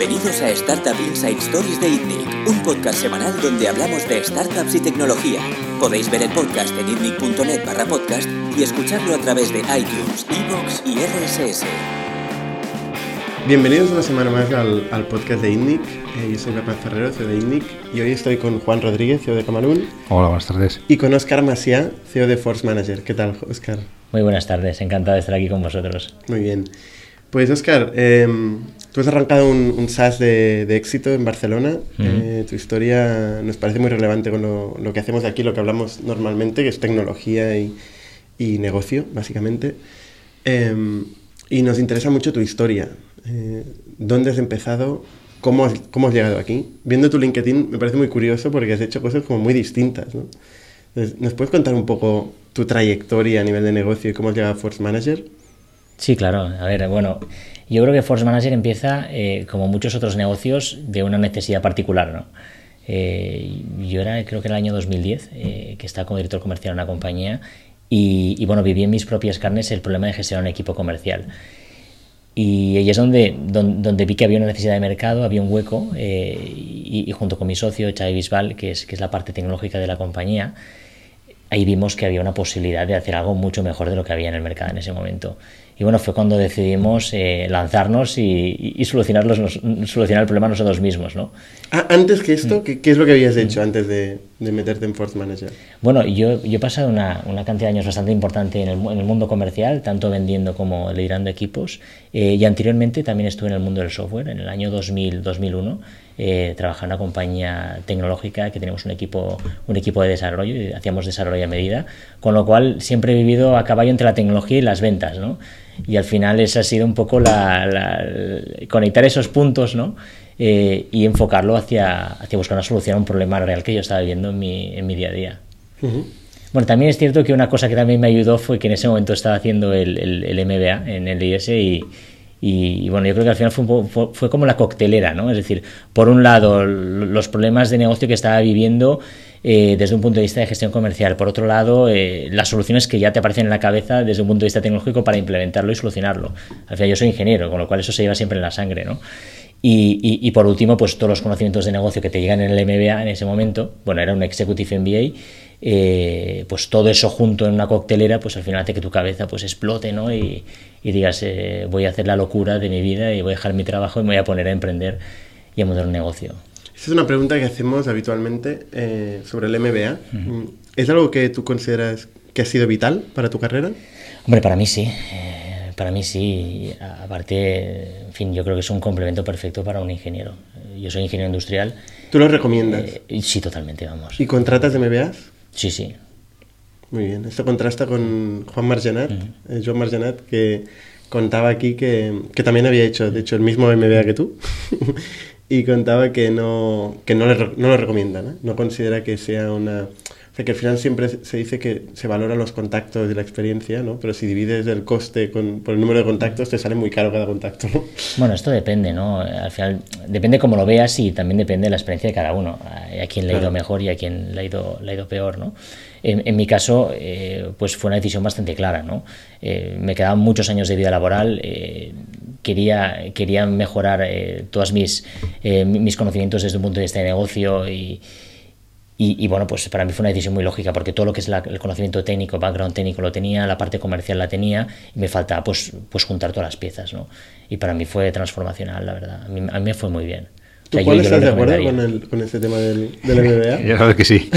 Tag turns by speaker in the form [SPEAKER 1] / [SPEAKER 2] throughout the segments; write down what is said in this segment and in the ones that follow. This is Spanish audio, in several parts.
[SPEAKER 1] Bienvenidos a Startup Inside Stories de ITNIC, un podcast semanal donde hablamos de startups y tecnología. Podéis ver el podcast en itnic.net barra podcast y escucharlo a través de iTunes, Evox y RSS.
[SPEAKER 2] Bienvenidos una semana más al, podcast de ITNIC. Eh, yo soy Bernard Ferrero, CEO de ITNIC, y hoy estoy con Juan Rodríguez, CEO de Camarún.
[SPEAKER 3] Hola, buenas tardes.
[SPEAKER 2] Y con Oscar Masia, CEO de Force Manager. ¿Qué tal, Oscar?
[SPEAKER 4] Muy buenas tardes, encantado de estar aquí con vosotros.
[SPEAKER 2] Muy bien. Pues Oscar, em, tú has arrancado un, SaaS de, éxito en Barcelona. Eh, tu historia nos parece muy relevante con lo, que hacemos aquí, lo que hablamos normalmente, que es tecnología y, negocio, básicamente. Em, y nos interesa mucho tu historia. Eh, ¿Dónde has empezado? ¿Cómo has, ¿Cómo has llegado aquí? Viendo tu LinkedIn me parece muy curioso porque has hecho cosas como muy distintas. ¿no? ¿Nos puedes contar un poco tu trayectoria a nivel de negocio y cómo has llegado a Force Manager?
[SPEAKER 4] Sí, claro. A ver, bueno, yo creo que Force Manager empieza, eh, como muchos otros negocios, de una necesidad particular, ¿no? Eh, yo era, creo que en el año 2010, eh, que estaba como director comercial en una compañía y, bueno, viví en mis propias carnes el problema de gestionar un equipo comercial. Y ahí es donde, donde, vi que había una necesidad de mercado, había un hueco, y, y, junto con mi socio, Xavi Bisbal, que es, que es la parte tecnológica de la compañía, ahí vimos que había una posibilidad de hacer algo mucho mejor de lo que había en el mercado en ese momento. Y bueno, fue cuando decidimos eh, lanzarnos y, solucionar, solucionar el problema nosotros mismos, ¿no?
[SPEAKER 2] Ah, antes que esto, ¿qué, es lo que habías hecho antes de, meterte en Force Manager?
[SPEAKER 4] Bueno, yo, he pasado una, una, cantidad de años bastante importante en el, mundo comercial, tanto vendiendo como liderando equipos, eh, y anteriormente también estuve en el mundo del software, en el año 2000, 2001, eh, trabajaba en una compañía tecnológica que teníamos un equipo, un equipo de desarrollo y hacíamos desarrollo a medida, con lo cual siempre he vivido a caballo entre la tecnología y las ventas, ¿no? y al final esa ha sido un poco la, conectar esos puntos ¿no? Eh, y enfocarlo hacia, hacia buscar una solución a un problema real que yo estaba viviendo en mi, en mi día a día. Bueno, también es cierto que una cosa que también me ayudó fue que en ese momento estaba haciendo el, el, MBA en el IS y, y, bueno, yo creo que al final fue, fue, como la coctelera, ¿no? Es decir, por un lado, los problemas de negocio que estaba viviendo eh, desde un punto de vista de gestión comercial. Por otro lado, eh, las soluciones que ya te aparecen en la cabeza desde un punto de vista tecnológico para implementarlo y solucionarlo. Al final yo soy ingeniero, con lo cual eso se lleva siempre en la sangre, ¿no? Y, y, por último, pues todos los conocimientos de negocio que te llegan en el MBA en ese momento, bueno, era un Executive MBA, eh, pues todo eso junto en una coctelera, pues al final hace que tu cabeza pues explote, ¿no? Y, y digas, voy a hacer la locura de mi vida y voy a dejar mi trabajo y me voy a poner a emprender y a montar un negocio.
[SPEAKER 2] Esta es una pregunta que hacemos habitualmente eh, sobre el MBA. Mm, ¿Es algo que tú consideras que ha sido vital para tu carrera?
[SPEAKER 4] Hombre, para mí sí. Eh, para mí sí. Aparte, en fin, yo creo que es un complemento perfecto para un ingeniero. Yo soy ingeniero industrial.
[SPEAKER 2] ¿Tú lo recomiendas?
[SPEAKER 4] Eh, sí, totalmente, vamos.
[SPEAKER 2] ¿Y contratas de MBA?
[SPEAKER 4] Sí, sí.
[SPEAKER 2] Muy bien. Esto contrasta con Juan Margenat, Joan Margenat, que contaba aquí que, que, también había hecho, de hecho, el mismo MBA que tú. y contaba que no, que no, le, no lo recomienda, ¿no? no considera que sea una... Sea, que al final siempre se dice que se valoran los contactos y la experiencia, ¿no? Pero si divides el coste con, por el número de contactos, te sale muy caro cada contacto, ¿no?
[SPEAKER 4] Bueno, esto depende, ¿no? Al final, depende cómo lo veas y también depende de la experiencia de cada uno. A quien le ha ido mejor y a quien le ha ido, le ha ido peor, ¿no? En, en mi caso, eh, pues fue una decisión bastante clara, ¿no? Eh, me quedaban muchos años de vida laboral, eh, quería, quería mejorar eh, todos mis, eh, mis conocimientos desde un punto de vista de negocio y, y, bueno, pues para mí fue una decisión muy lógica porque todo lo que es el conocimiento técnico, background técnico lo tenía, la parte comercial la tenía y me faltaba pues, pues juntar todas las piezas, ¿no? Y para mí fue transformacional, la verdad. A mí, a mí me fue muy bien.
[SPEAKER 2] ¿Tú cuál estás de acuerdo con, el, con este tema del, del MBA?
[SPEAKER 3] Ya sabes que sí.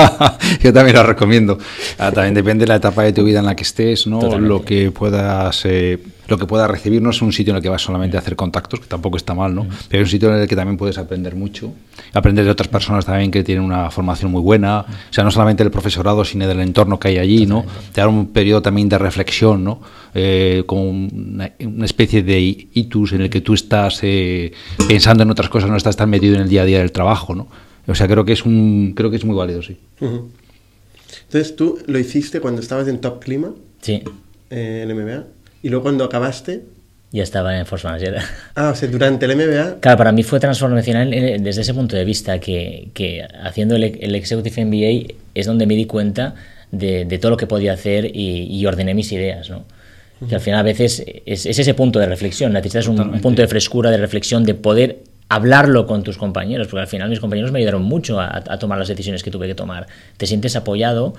[SPEAKER 3] Yo también lo recomiendo. Ah, también depende de la etapa de tu vida en la que estés, ¿no? Lo que puedas... Eh, lo que puedas recibir no es un sitio en el que vas solamente a hacer contactos, que tampoco está mal, ¿no? Pero es un sitio en el que también puedes aprender mucho, aprender de otras personas también que tienen una formación muy buena, o sea, no solamente del profesorado, sino del entorno que hay allí, ¿no? Te da un periodo también de reflexión, ¿no? Eh, como una, especie de itus en el que tú estás eh, pensando en otras cosas, no estás tan metido en el día a día del trabajo, ¿no? O sea, creo que es un creo que es muy válido, sí.
[SPEAKER 2] Entonces, ¿tú lo hiciste cuando estabas en Top Clima?
[SPEAKER 4] Sí.
[SPEAKER 2] Eh, en MBA. ¿Y luego cuando acabaste?
[SPEAKER 4] Ya estaba en Force Manager.
[SPEAKER 2] Ah, o sea, durante el MBA.
[SPEAKER 4] Claro, para mí fue transformacional desde ese punto de vista, que, que haciendo el, el, Executive MBA es donde me di cuenta de, de todo lo que podía hacer y, y ordené mis ideas, ¿no? Que al final a veces es, es, ese punto de reflexión, necesitas un, un, punto de frescura, de reflexión, de poder hablarlo con tus compañeros, porque al final mis compañeros me ayudaron mucho a, a tomar las decisiones que tuve que tomar. Te sientes apoyado.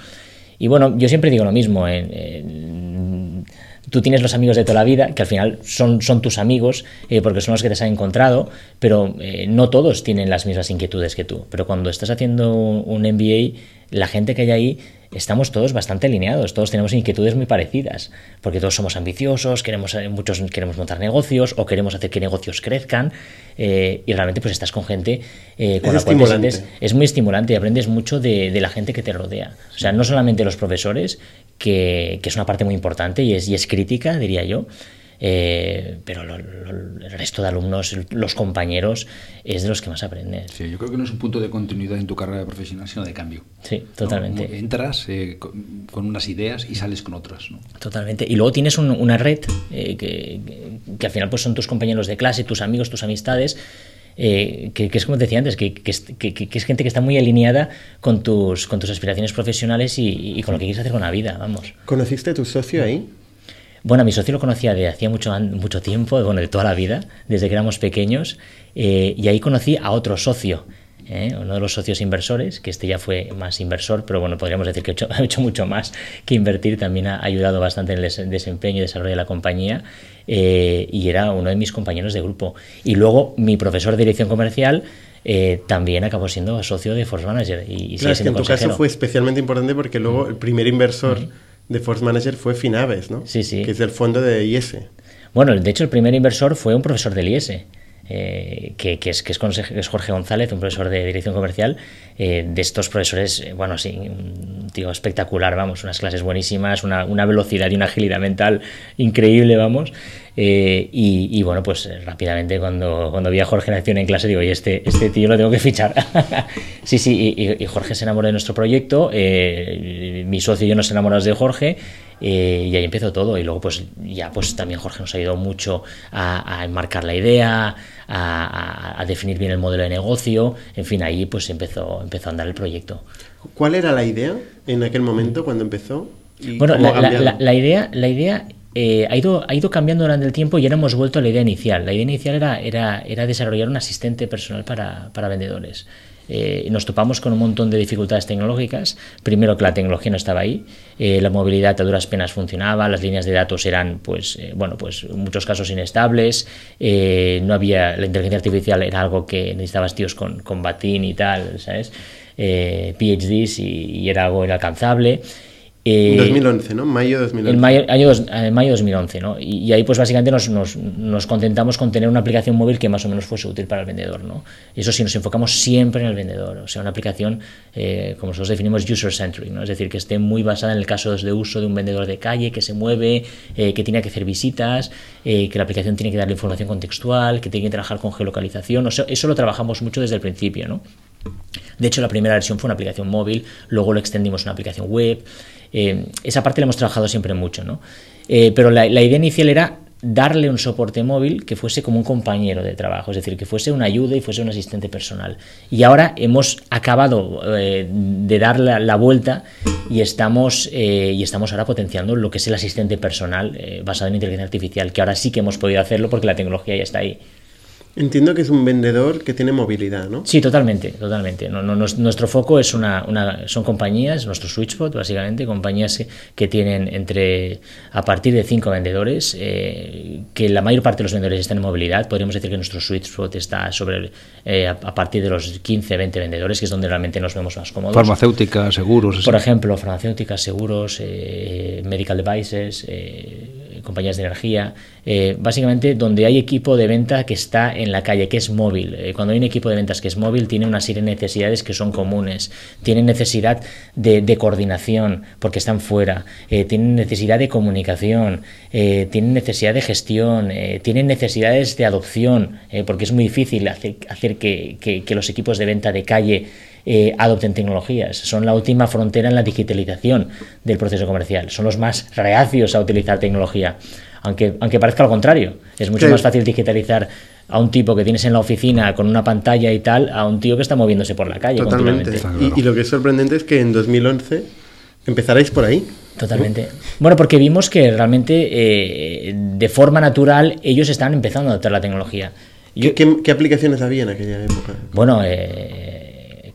[SPEAKER 4] Y bueno, yo siempre digo lo mismo. En, en, tú tienes los amigos de toda la vida, que al final son, son tus amigos, eh, porque son los que te has encontrado, pero eh, no todos tienen las mismas inquietudes que tú. Pero cuando estás haciendo un MBA, la gente que hay ahí, estamos todos bastante alineados, todos tenemos inquietudes muy parecidas, porque todos somos ambiciosos, queremos, eh, muchos queremos montar negocios o queremos hacer que negocios crezcan, eh, y realmente pues estás con gente eh, con
[SPEAKER 2] Es
[SPEAKER 4] la cual te sientes- es muy estimulante y aprendes mucho de, de la gente que te rodea. O sea, no solamente los profesores, que, que es una parte muy importante y es, y es crítica, diría yo, eh, pero lo- lo- el resto de alumnos, los compañeros, es de los que más aprendes.
[SPEAKER 3] Sí, yo creo que no es un punto de continuidad en tu carrera profesional, sino de cambio.
[SPEAKER 4] Sí,
[SPEAKER 3] ¿no?
[SPEAKER 4] totalmente.
[SPEAKER 3] Como Entras eh, con, con unas ideas y sales con otras. ¿no?
[SPEAKER 4] Totalmente. Y luego tienes un- una red eh, que, que al final pues son tus compañeros de clase, tus amigos, tus amistades. Eh, que, que es como te decía antes, que, que es, que- gente que está muy alineada con tus, con tus aspiraciones profesionales y, y con lo que quieres hacer con la vida, vamos.
[SPEAKER 2] ¿Conociste a tu socio ahí?
[SPEAKER 4] Bueno, a mi socio lo conocía de hacía mucho, mucho tiempo, bueno, de toda la vida, desde que éramos pequeños, eh, y ahí conocí a otro socio, ¿eh? uno de los socios inversores, que este ya fue más inversor, pero bueno, podríamos decir que ha hecho, ha hecho mucho más que invertir, también ha ayudado bastante en el des- desempeño y desarrollo de la compañía, eh, y era uno de mis compañeros de grupo. Y luego mi profesor de dirección comercial eh, también acabó siendo socio de Force Manager y, y
[SPEAKER 2] Claro, es que en tu
[SPEAKER 4] consejero.
[SPEAKER 2] caso fue especialmente importante porque luego el primer inversor de Force Manager fue Finaves, ¿no?
[SPEAKER 4] Sí, sí.
[SPEAKER 2] Que es del fondo de IS.
[SPEAKER 4] Bueno, de hecho, el primer inversor fue un profesor del IES, eh, que, que es, que, es, que es Jorge González, un profesor de dirección comercial, eh, de estos profesores, eh, bueno, sí, un tío espectacular, vamos, unas clases buenísimas, una, una velocidad y una agilidad mental increíble, vamos. y, y, bueno, pues rápidamente cuando, cuando vi a Jorge en acción en clase, digo, oye, este, este tío lo tengo que fichar. sí, sí, y, y- Jorge se enamoró de nuestro proyecto, mi socio y yo nos enamoramos de Jorge, eh, y ahí empezó todo. Y luego, pues ya pues también Jorge nos ayudó mucho a, a enmarcar la idea, a, a- a definir bien el modelo de negocio. En fin, ahí pues empezó, empezó a andar el proyecto.
[SPEAKER 2] ¿Cuál era la idea en aquel momento cuando empezó? ¿Y
[SPEAKER 4] Bueno, la, la- la- la idea, la idea eh, ha, ido, ha ido cambiando durante el tiempo y ahora hemos vuelto a la idea inicial. La idea inicial era, era, era desarrollar un asistente personal para, para vendedores. Eh, nos topamos con un montón de dificultades tecnológicas. Primero que la tecnología no estaba ahí, eh, la movilidad a duras penas funcionaba, las líneas de datos eran, pues, eh, bueno, pues en muchos casos inestables, no había la inteligencia artificial era algo que necesitabas tíos con, con batín y tal, ¿sabes? PhDs y, y era algo inalcanzable. Eh,
[SPEAKER 2] 2011, ¿no? Mayo 2011.
[SPEAKER 4] en mayo, año en mayo 2011, ¿no? Y, y ahí pues básicamente nos, nos- nos contentamos con tener una aplicación móvil que más o menos fuese útil para el vendedor, ¿no? Eso sí, nos enfocamos siempre en el vendedor, o sea, una aplicación, eh, como nosotros definimos, user-centric, ¿no? Es decir, que esté muy basada en el caso de uso de un vendedor de calle que se mueve, eh, que tiene que hacer visitas, eh, que la aplicación tiene que darle información contextual, que tiene que trabajar con geolocalización, o sea, eso lo trabajamos mucho desde el principio, ¿no? De hecho, la primera versión fue una aplicación móvil, luego lo extendimos a una aplicación web. Eh, esa parte la hemos trabajado siempre mucho, ¿no? Eh, pero la, idea inicial era darle un soporte móvil que fuese como un compañero de trabajo, es decir, que fuese una ayuda y fuese un asistente personal. Y ahora hemos acabado eh, de dar la, la vuelta y estamos, eh, y estamos ahora potenciando lo que es el asistente personal eh, basado en inteligencia artificial, que ahora sí que hemos podido hacerlo porque la tecnología ya está ahí.
[SPEAKER 2] Entiendo que es un vendedor que tiene movilidad, ¿no?
[SPEAKER 4] Sí, totalmente, totalmente. No, no, nuestro foco es una, una- son compañías, nuestro sweet spot básicamente, compañías que, que tienen entre a partir de cinco vendedores, eh, que la mayor parte de los vendedores están en movilidad. Podríamos decir que nuestro sweet spot está sobre eh, a, a partir de los 15, 20 vendedores, que es donde realmente nos vemos más cómodos.
[SPEAKER 3] Farmacéutica, seguros.
[SPEAKER 4] Por
[SPEAKER 3] así.
[SPEAKER 4] ejemplo, farmacéuticas, seguros, eh, medical devices, eh, compañías de energía. eh, básicamente, donde hay equipo de venta que está en la calle, que es móvil. Eh, cuando hay un equipo de ventas que es móvil, tiene una serie de necesidades que son comunes. Tienen necesidad de, coordinación, porque están fuera. Eh, tienen necesidad de comunicación. eh, tienen necesidad de gestión. tienen necesidades de adopción, porque es muy difícil hacer, que los equipos de venta de calle eh, adopten tecnologías. Son la última frontera en la digitalización del proceso comercial. Son los más reacios a utilizar tecnología. Aunque, aunque parezca lo contrario. Es mucho
[SPEAKER 2] Sí.
[SPEAKER 4] más fácil digitalizar a un tipo que tienes en la oficina con una pantalla y tal, a un tío que está moviéndose por la calle
[SPEAKER 2] Totalmente. Y, y lo que es sorprendente es que en 2011 empezarais por ahí.
[SPEAKER 4] Totalmente. Bueno, porque vimos que realmente eh, de forma natural ellos están empezando a adoptar la tecnología.
[SPEAKER 2] ¿Qué, qué, qué aplicaciones había en aquella época?
[SPEAKER 4] Bueno, eh,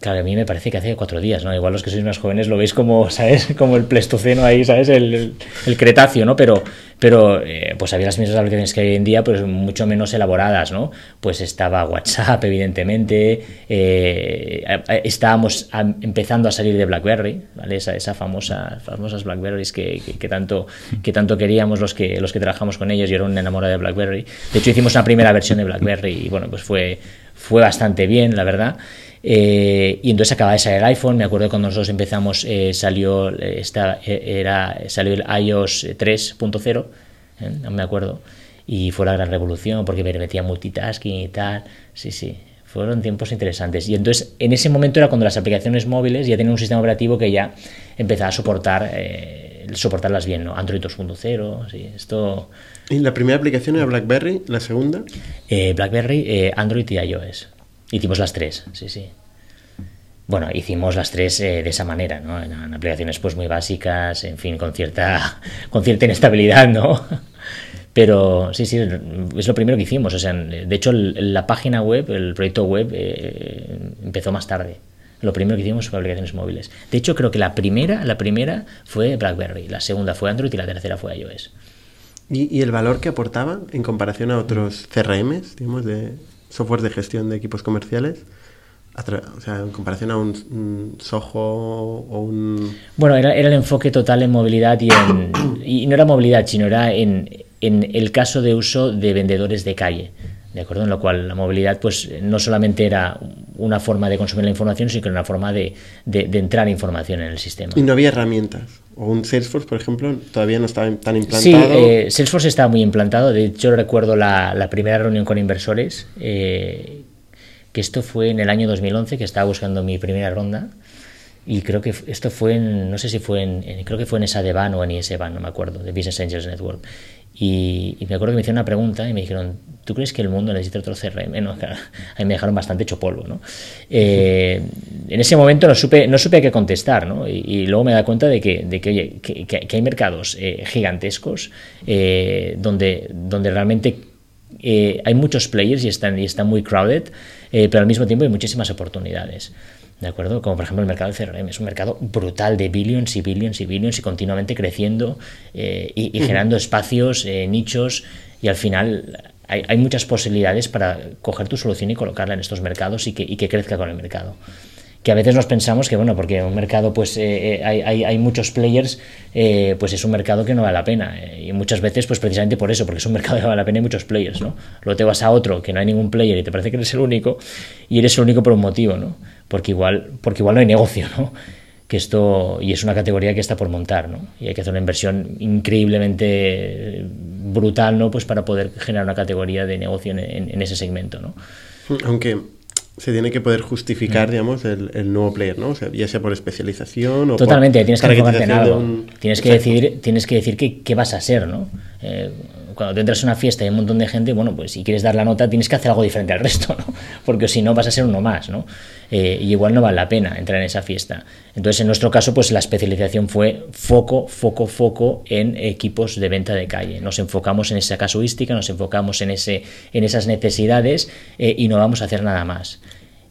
[SPEAKER 4] Claro, a mí me parece que hace cuatro días, ¿no? Igual los que sois más jóvenes lo veis como, ¿sabes? Como el Pleistoceno ahí, ¿sabes? El, el, Cretáceo, ¿no? Pero, pero eh, pues había las mismas aplicaciones que hay hoy en día, pues mucho menos elaboradas, ¿no? Pues estaba WhatsApp, evidentemente, eh, estábamos empezando a salir de BlackBerry, ¿vale? Esa, esa famosa, famosas BlackBerrys que, que, que, tanto, que tanto queríamos los que, los que trabajamos con ellos, y era un enamorado de BlackBerry. De hecho, hicimos una primera versión de BlackBerry y, bueno, pues fue, fue bastante bien, la verdad. Eh, y entonces acaba de salir el iPhone. Me acuerdo cuando nosotros empezamos, eh, salió, esta, era, salió el iOS 3.0, ¿eh? no me acuerdo. Y fue la gran revolución porque permitía multitasking y tal. Sí, sí, fueron tiempos interesantes. Y entonces, en ese momento era cuando las aplicaciones móviles ya tenían un sistema operativo que ya empezaba a soportar, soportarlas bien, ¿no? Android 2.0, sí, esto...
[SPEAKER 2] ¿Y la primera aplicación era BlackBerry? ¿La segunda?
[SPEAKER 4] BlackBerry, Android y iOS. Hicimos las tres, sí, sí. Bueno, hicimos las tres eh, de esa manera, ¿no? En, aplicaciones pues muy básicas, en fin, con cierta, con cierta inestabilidad, ¿no? Pero sí, sí, es lo primero que hicimos. O sea, de hecho, la página web, el proyecto web, eh, empezó más tarde. Lo primero que hicimos fue aplicaciones móviles. De hecho, creo que la primera, la primera fue BlackBerry, la segunda fue Android y la tercera fue iOS.
[SPEAKER 2] ¿Y, y el valor que aportaba en comparación a otros CRMs, digamos, de, software de gestión de equipos comerciales, o sea, en comparación a un, un Soho o un...
[SPEAKER 4] Bueno, era, era, el enfoque total en movilidad y, en, y no era movilidad, sino era en, en, el caso de uso de vendedores de calle. ¿De acuerdo? En lo cual la movilidad pues no solamente era una forma de consumir la información, sino que era una forma de, de, de entrar información en el sistema.
[SPEAKER 2] Y no había herramientas. O un Salesforce, por ejemplo, todavía no estaba tan implantado.
[SPEAKER 4] Sí, eh, Salesforce estaba muy implantado. De hecho, recuerdo la, primera reunión con inversores, eh, que esto fue en el año 2011, que estaba buscando mi primera ronda. Y creo que esto fue en, no sé si fue en, creo que fue en esa de Ban o en ISBAN, no me acuerdo, de Business Angels Network. Y, y, me acuerdo que me hicieron una pregunta y me dijeron, ¿tú crees que el mundo necesita otro CRM? No, claro, ahí me dejaron bastante hecho polvo, ¿no? Eh, en ese momento no supe, no supe a qué contestar, ¿no? Y, y luego me da cuenta de que, de que, oye, que, que hay mercados eh, gigantescos eh, donde, donde realmente eh, hay muchos players y están, y están muy crowded, pero al mismo tiempo hay muchísimas oportunidades. ¿De acuerdo? Como por ejemplo el mercado de CRM. Es un mercado brutal de billions y billions y billions y continuamente creciendo eh, y, y, generando espacios, eh, nichos y al final hay, hay, muchas posibilidades para coger tu solución y colocarla en estos mercados y que, y que crezca con el mercado que a veces nos pensamos que bueno porque un mercado pues eh, hay, hay, hay, muchos players eh, pues es un mercado que no vale la pena eh, y muchas veces pues precisamente por eso porque es un mercado que vale la pena y muchos players no luego te vas a otro que no hay ningún player y te parece que eres el único y eres el único por un motivo no porque igual porque igual no hay negocio no que esto y es una categoría que está por montar no y hay que hacer una inversión increíblemente brutal no pues para poder generar una categoría de negocio en, en, en ese segmento no
[SPEAKER 2] aunque se tiene que poder justificar, mm. digamos, el, el, nuevo player, ¿no? O sea, ya sea por especialización o
[SPEAKER 4] Totalmente,
[SPEAKER 2] por,
[SPEAKER 4] tienes que en algo. Un... Tienes, que decidir, tienes que decir qué, qué vas a ser, ¿no? Eh, cuando te entras a una fiesta y hay un montón de gente, bueno, pues si quieres dar la nota tienes que hacer algo diferente al resto, ¿no? Porque si no vas a ser uno más, ¿no? Eh, y igual no vale la pena entrar en esa fiesta. Entonces, en nuestro caso, pues la especialización fue foco, foco, foco en equipos de venta de calle. Nos enfocamos en esa casuística, nos enfocamos en, ese, en esas necesidades eh, y no vamos a hacer nada más.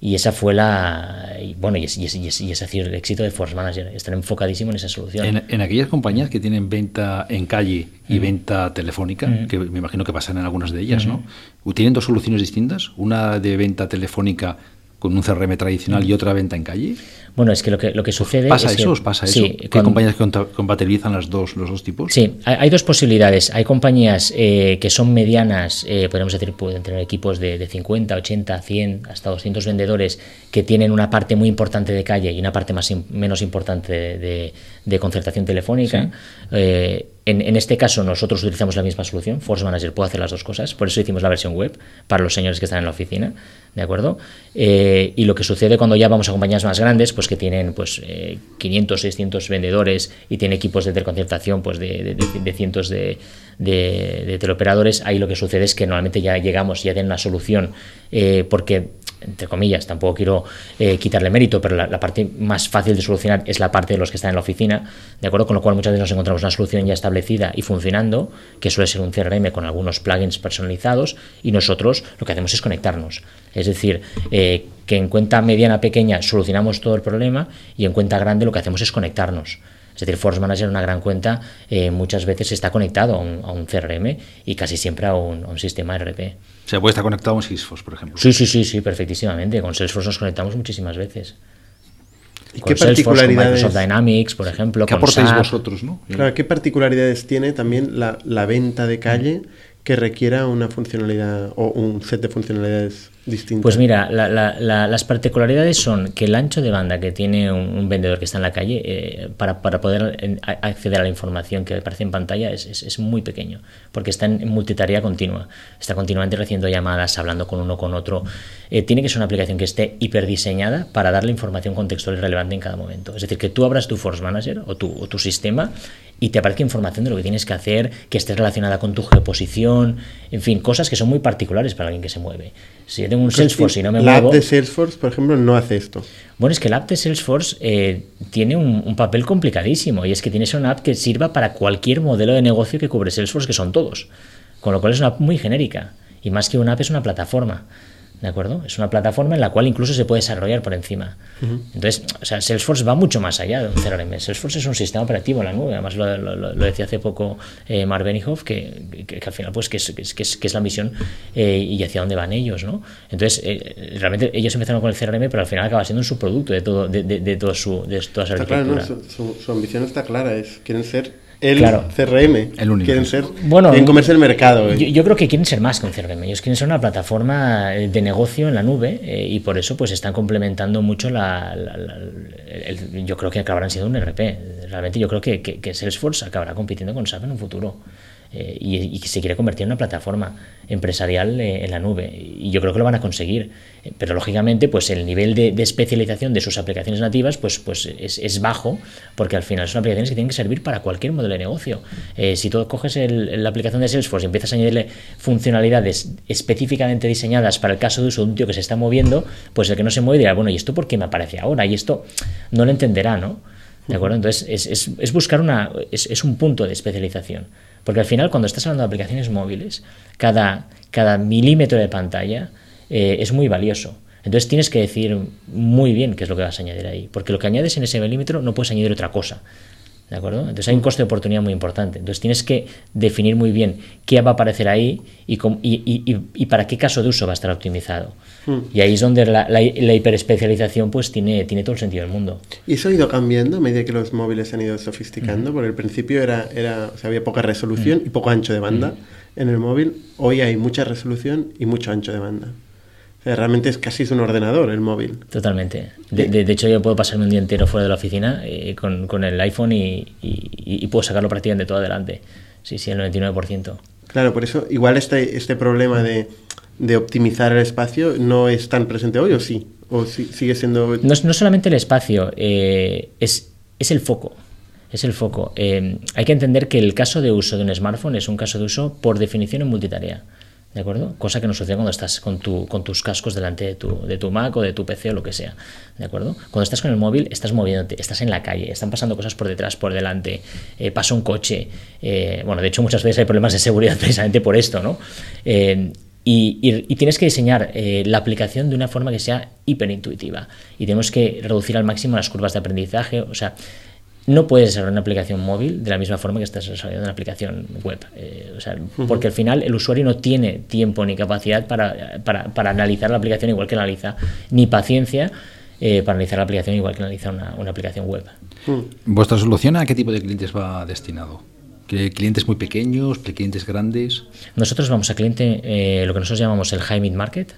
[SPEAKER 4] Y esa fue la. Y bueno, y, es, y, es, y, es, y es decir, el éxito de Force Manager, estar enfocadísimo en esa solución.
[SPEAKER 3] En, en aquellas compañías que tienen venta en calle y mm. venta telefónica, mm. que me imagino que pasan en algunas de ellas, mm. ¿no? ¿Tienen dos soluciones distintas? Una de venta telefónica con un CRM tradicional y otra venta en calle?
[SPEAKER 4] Bueno, es que lo que, lo que sucede
[SPEAKER 3] ¿Pasa
[SPEAKER 4] es
[SPEAKER 3] eso?
[SPEAKER 4] que,
[SPEAKER 3] ¿Os pasa sí, eso? ¿Qué con, compañías compatibilizan las dos, los dos tipos?
[SPEAKER 4] Sí, hay, hay dos posibilidades. Hay compañías eh, que son medianas, eh, podemos decir, pueden tener equipos de, de, 50, 80, 100, hasta 200 vendedores que tienen una parte muy importante de calle y una parte más menos importante de, de, de concertación telefónica. Sí. Eh, en, en, este caso nosotros utilizamos la misma solución, Force Manager puede hacer las dos cosas, por eso hicimos la versión web para los señores que están en la oficina, ¿de acuerdo? Eh, y lo que sucede cuando ya vamos a compañías más grandes, pues que tienen pues eh, 500, 600 vendedores y tienen equipos de teleconcertación pues de, de, de, de cientos de, de, teleoperadores, ahí lo que sucede es que normalmente ya llegamos, ya tienen una solución, eh, porque entre comillas, tampoco quiero eh, quitarle mérito, pero la, parte más fácil de solucionar es la parte de los que están en la oficina, ¿de acuerdo? Con lo cual muchas veces nos encontramos una solución ya establecida y funcionando, que suele ser un CRM con algunos plugins personalizados, y nosotros lo que hacemos es conectarnos. Es decir, eh, que en cuenta mediana, pequeña solucionamos todo el problema y en cuenta grande lo que hacemos es conectarnos. Es decir, Force Manager, una gran cuenta, eh, muchas veces está conectado a un, CRM y casi siempre a un, sistema RP.
[SPEAKER 3] O sea, puede estar conectado a un Salesforce, por ejemplo.
[SPEAKER 4] Sí, sí, sí, sí, perfectísimamente. Con Salesforce nos conectamos muchísimas veces.
[SPEAKER 2] ¿Y qué particularidades?
[SPEAKER 4] Con Microsoft Dynamics, por ejemplo.
[SPEAKER 3] ¿Qué aportáis vosotros, no?
[SPEAKER 2] Claro, ¿qué particularidades tiene también la, la venta de calle que requiera una funcionalidad o un set de funcionalidades
[SPEAKER 4] pues mira, las particularidades son que el ancho de banda que tiene un, vendedor que está en la calle eh, para, poder acceder a la información que aparece en pantalla es, muy pequeño, porque está en, multitarea continua, está continuamente recibiendo llamadas, hablando con uno con otro. Eh, tiene que ser una aplicación que esté hiperdiseñada para darle información contextual y relevante en cada momento. Es decir, que tú abras tu Force Manager o tu, o tu sistema y te aparezca información de lo que tienes que hacer, que esté relacionada con tu geoposición, en fin, cosas que son muy particulares para alguien que se mueve. Si yo tengo un Salesforce y no me
[SPEAKER 2] la
[SPEAKER 4] muevo...
[SPEAKER 2] app de Salesforce, por ejemplo, no hace esto.
[SPEAKER 4] Bueno, es que la app de Salesforce eh, tiene un, papel complicadísimo y es que tienes una app que sirva para cualquier modelo de negocio que cubre Salesforce, que son todos. Con lo cual es una app muy genérica. Y más que una app es una plataforma. ¿De acuerdo? Es una plataforma en la cual incluso se puede desarrollar por encima. Entonces, o sea, Salesforce va mucho más allá de un CRM. Salesforce es un sistema operativo en la nube. Además, lo, decía hace poco eh, Mark Benioff, que, que, al final, pues, que es, que es, que es la misión eh, y hacia dónde van ellos, ¿no? Entonces, eh, realmente ellos empezaron con el CRM, pero al final acaba siendo un subproducto de, todo, de, de, todo su, de toda su arquitectura.
[SPEAKER 2] su, su ambición está clara, es quieren ser el CRM.
[SPEAKER 3] El único.
[SPEAKER 2] Quieren ser. Bueno, quieren comerse el mercado.
[SPEAKER 4] Yo, creo que quieren ser más que un CRM. Ellos quieren ser una plataforma de negocio en la nube eh, y por eso pues están complementando mucho la. yo creo que acabarán siendo un RP. Realmente yo creo que, que, que Salesforce acabará compitiendo con SAP en un futuro. Eh, y, que se quiere convertir en una plataforma empresarial eh, en la nube. Y yo creo que lo van a conseguir. Eh, pero lógicamente, pues el nivel de, especialización de sus aplicaciones nativas pues, pues es, bajo, porque al final son aplicaciones que tienen que servir para cualquier modelo de negocio. si tú coges la aplicación de Salesforce y empiezas a añadirle funcionalidades específicamente diseñadas para el caso de uso de un tío que se está moviendo, pues el que no se mueve dirá, bueno, ¿y esto por qué me aparece ahora? Y esto no lo entenderá, ¿no? ¿De acuerdo? Entonces, es, buscar una. es un punto de especialización. Porque al final, cuando estás hablando de aplicaciones móviles, cada, cada milímetro de pantalla eh, es muy valioso. Entonces tienes que decir muy bien qué es lo que vas a añadir ahí. Porque lo que añades en ese milímetro no puedes añadir otra cosa. ¿De acuerdo? Entonces hay un coste de oportunidad muy importante. Entonces tienes que definir muy bien qué va a aparecer ahí y, y, para qué caso de uso va a estar optimizado. Hmm. Y ahí es donde la, la, hiperespecialización pues tiene, tiene todo el sentido del mundo.
[SPEAKER 2] ¿Y eso ha ido cambiando a medida que los móviles se han ido sofisticando? Por el principio era, era, había poca resolución y poco ancho de banda en el móvil. Hoy hay mucha resolución y mucho ancho de banda realmente es casi es un ordenador el móvil.
[SPEAKER 4] Totalmente. De, hecho, yo puedo pasarme un día entero fuera de la oficina eh, con, con, el iPhone y, y, puedo sacarlo prácticamente todo adelante. Sí, sí, el 99%.
[SPEAKER 2] Claro, por eso igual este, este problema de, de optimizar el espacio no es tan presente hoy, ¿o sí? ¿O sigue siendo...?
[SPEAKER 4] No, no solamente el espacio, eh, es, es el foco. Es el foco. Eh, hay que entender que el caso de uso de un smartphone es un caso de uso por definición en multitarea. ¿De acuerdo? Cosa que no sucede cuando estás con, tu, con tus cascos delante de tu, de tu Mac o de tu PC o lo que sea. ¿De acuerdo? Cuando estás con el móvil, estás moviéndote, estás en la calle, están pasando cosas por detrás, por delante, eh, pasa un coche. Eh, bueno, de hecho, muchas veces hay problemas de seguridad precisamente por esto, ¿no? Eh, y, y, tienes que diseñar la aplicación de una forma que sea hiperintuitiva. Y tenemos que reducir al máximo las curvas de aprendizaje. O sea, no puedes desarrollar una aplicación móvil de la misma forma que estás desarrollando una aplicación web. Eh, o sea, Porque al final el usuario no tiene tiempo ni capacidad para, para, analizar la aplicación igual que analiza, ni paciencia eh, para analizar la aplicación igual que analiza una, una aplicación web.
[SPEAKER 3] ¿Vuestra solución a qué tipo de clientes va destinado? ¿Clientes muy pequeños, clientes grandes?
[SPEAKER 4] Nosotros vamos a cliente, eh, lo que nosotros llamamos el high mid market,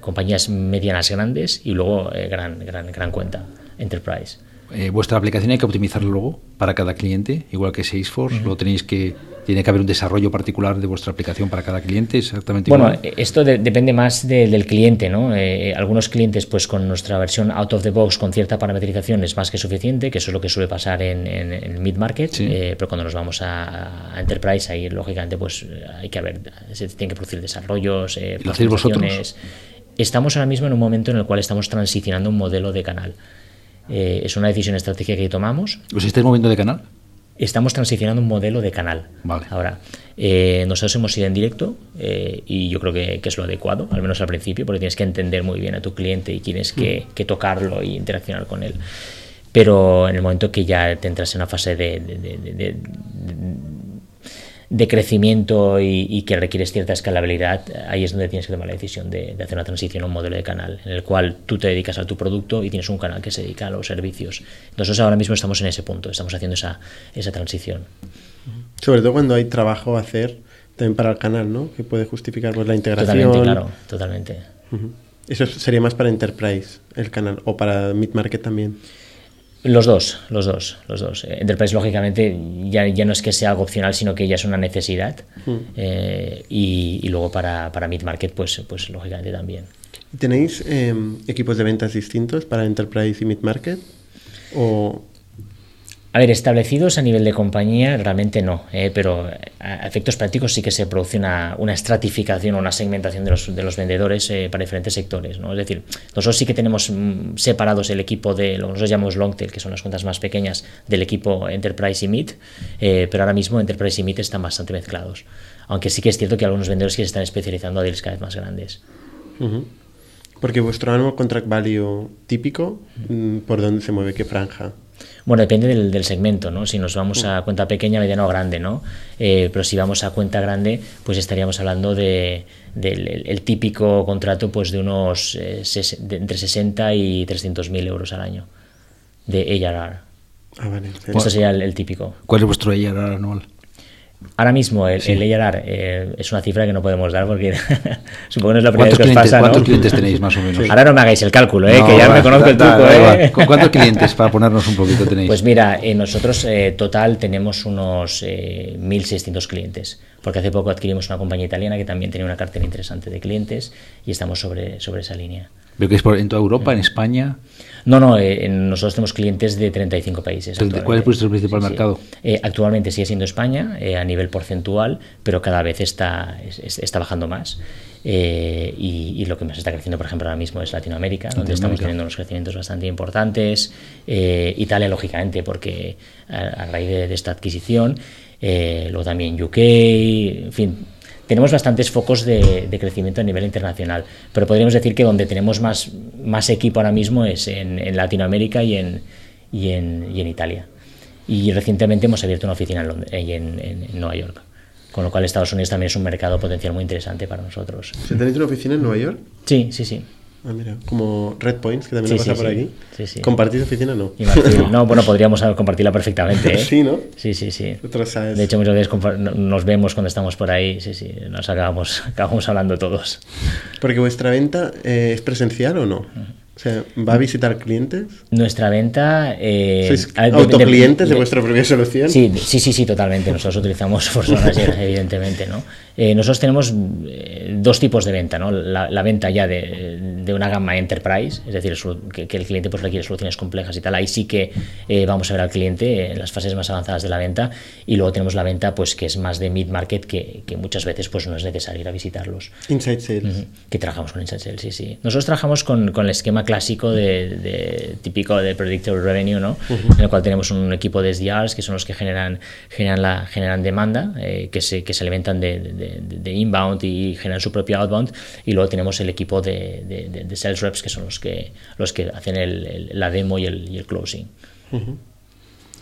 [SPEAKER 4] compañías medianas grandes y luego gran, gran, gran cuenta, enterprise.
[SPEAKER 3] Eh, vuestra aplicación hay que optimizarlo luego para cada cliente, igual que Salesforce, lo tenéis que tiene que haber un desarrollo particular de vuestra aplicación para cada cliente, exactamente
[SPEAKER 4] Bueno, esto depende más del cliente, ¿no? Eh, algunos clientes, pues con nuestra versión out of the box con cierta parametrización es más que suficiente, que eso es lo que suele pasar en, en, mid market, eh, pero cuando nos vamos a, enterprise ahí lógicamente pues hay que haber, se tienen que producir desarrollos,
[SPEAKER 3] ¿Lo hacéis vosotros?
[SPEAKER 4] Estamos ahora mismo en un momento en el cual estamos transicionando un modelo de canal. Eh, es una decisión estratégica que tomamos.
[SPEAKER 3] ¿Os estáis moviendo de canal?
[SPEAKER 4] Estamos transicionando un modelo de canal.
[SPEAKER 3] Vale.
[SPEAKER 4] Ahora, eh, nosotros hemos ido en directo eh, y yo creo que, que, es lo adecuado, al menos al principio, porque tienes que entender muy bien a tu cliente y tienes que, que tocarlo y interaccionar con él. Pero en el momento que ya te entras en una fase de, de, de, de crecimiento y, y, que requieres cierta escalabilidad, ahí es donde tienes que tomar la decisión de, hacer una transición a un modelo de canal, en el cual tú te dedicas a tu producto y tienes un canal que se dedica a los servicios. Nosotros ahora mismo estamos en ese punto, estamos haciendo esa, esa transición.
[SPEAKER 2] Sobre todo cuando hay trabajo a hacer también para el canal, ¿no? Que puede justificar pues, la integración.
[SPEAKER 4] Totalmente, claro, totalmente.
[SPEAKER 2] Uh -huh. Eso sería más para Enterprise, el canal, o para Mid-Market también.
[SPEAKER 4] Los dos, los dos, los dos. Enterprise, lógicamente, ya, ya no es que sea algo opcional, sino que ya es una necesidad. Mm. Eh, y, y, luego para, para mid-market, pues, pues lógicamente también.
[SPEAKER 2] ¿Tenéis eh, equipos de ventas distintos para Enterprise y mid-market? ¿O
[SPEAKER 4] a ver, establecidos a nivel de compañía realmente no, eh, pero a efectos prácticos sí que se produce una, una estratificación o una segmentación de los, de los vendedores eh, para diferentes sectores. ¿no? Es decir, nosotros sí que tenemos mm, separados el equipo de lo que nosotros llamamos Longtail, que son las cuentas más pequeñas del equipo Enterprise y Mid, eh, pero ahora mismo Enterprise y Mid están bastante mezclados. Aunque sí que es cierto que algunos vendedores que se están especializando a deals cada vez más grandes.
[SPEAKER 2] Porque vuestro annual contract value típico, ¿por dónde se mueve? ¿Qué franja?
[SPEAKER 4] Bueno, depende del, del, segmento, ¿no? Si nos vamos a cuenta pequeña, mediana o grande, ¿no? Eh, pero si vamos a cuenta grande, pues estaríamos hablando de, del el, el típico contrato pues de unos eh, ses, de entre 60 y 300 mil euros al año de ARR.
[SPEAKER 2] Ah, vale.
[SPEAKER 4] Esto sería el, el, típico.
[SPEAKER 3] ¿Cuál es vuestro ARR anual?
[SPEAKER 4] Ahora mismo el, sí. el ARR eh, es una cifra que no podemos dar porque supongo que no es la primera
[SPEAKER 3] vez
[SPEAKER 4] que os pasa.
[SPEAKER 3] ¿Cuántos
[SPEAKER 4] ¿no?
[SPEAKER 3] clientes tenéis más o menos?
[SPEAKER 4] Ahora no me hagáis el cálculo, ¿eh?
[SPEAKER 3] No,
[SPEAKER 4] que ya
[SPEAKER 3] va,
[SPEAKER 4] me conozco el truco.
[SPEAKER 3] da,
[SPEAKER 4] ¿eh?
[SPEAKER 3] ¿Cuántos clientes para ponernos un poquito tenéis?
[SPEAKER 4] Pues mira, eh, nosotros eh, total tenemos unos 1.600 clientes, porque hace poco adquirimos una compañía italiana que también tenía una cartera interesante de clientes y estamos sobre, sobre esa línea.
[SPEAKER 3] ¿Veo que es por, en toda Europa, en España?
[SPEAKER 4] No, no, eh, nosotros tenemos clientes de 35 países.
[SPEAKER 3] ¿Cuál es vuestro principal
[SPEAKER 4] sí, sí.
[SPEAKER 3] mercado?
[SPEAKER 4] Eh, actualmente sigue siendo España eh, a nivel porcentual, pero cada vez está, está bajando más. Eh, y, y, lo que más está creciendo, por ejemplo, ahora mismo es Latinoamérica, donde estamos teniendo unos crecimientos bastante importantes. Eh, Italia, lógicamente, porque a, a raíz de, de, esta adquisición, eh, luego también UK, en fin, tenemos bastantes focos de, de, crecimiento a nivel internacional, pero podríamos decir que donde tenemos más, más equipo ahora mismo es en, en Latinoamérica y en, y, en, y en, Italia. Y recientemente hemos abierto una oficina en, Londres, en, en Nueva York. Con lo cual Estados Unidos también es un mercado potencial muy interesante para nosotros.
[SPEAKER 2] ¿Tenéis una oficina en Nueva York?
[SPEAKER 4] Sí, sí, sí.
[SPEAKER 2] Ah, mira, como Red Points, que también
[SPEAKER 4] sí,
[SPEAKER 2] pasa
[SPEAKER 4] sí,
[SPEAKER 2] por
[SPEAKER 4] sí.
[SPEAKER 2] aquí. ¿Compartís oficina no?
[SPEAKER 4] Y Martín, no, bueno, podríamos compartirla perfectamente. ¿eh?
[SPEAKER 2] Sí, ¿no?
[SPEAKER 4] Sí, sí, sí. De hecho, muchas veces nos vemos cuando estamos por ahí, sí, sí, nos acabamos, acabamos hablando todos.
[SPEAKER 2] Porque vuestra venta eh, es presencial o no? Uh -huh. O sea, ¿va a visitar clientes?
[SPEAKER 4] Nuestra venta... Eh,
[SPEAKER 2] ¿Sois autoclientes de, de, de, vuestra propia solución?
[SPEAKER 4] Sí, sí, sí, sí, totalmente. Nosotros utilizamos personas, evidentemente, ¿no? Eh, nosotros tenemos eh, dos tipos de venta, ¿no? La, la venta ya de, de, una gama enterprise, es decir, que, que, el cliente pues requiere soluciones complejas y tal. Ahí sí que eh, vamos a ver al cliente en las fases más avanzadas de la venta y luego tenemos la venta pues que es más de mid-market que, que, muchas veces pues no es necesario ir a visitarlos.
[SPEAKER 2] Inside Sales. Uh
[SPEAKER 4] -huh. Que trabajamos con Inside Sales, sí, sí. Nosotros trabajamos con, con el esquema clásico de, de, típico de Predictable Revenue, ¿no? Uh -huh. En el cual tenemos un equipo de SDRs que son los que generan, generan, la, generan demanda, eh, que, se, que se alimentan de, de, de, inbound y generan su propio outbound, y luego tenemos el equipo de, sales reps que son los que, los que hacen el, el, la demo y el, y el closing. Uh -huh.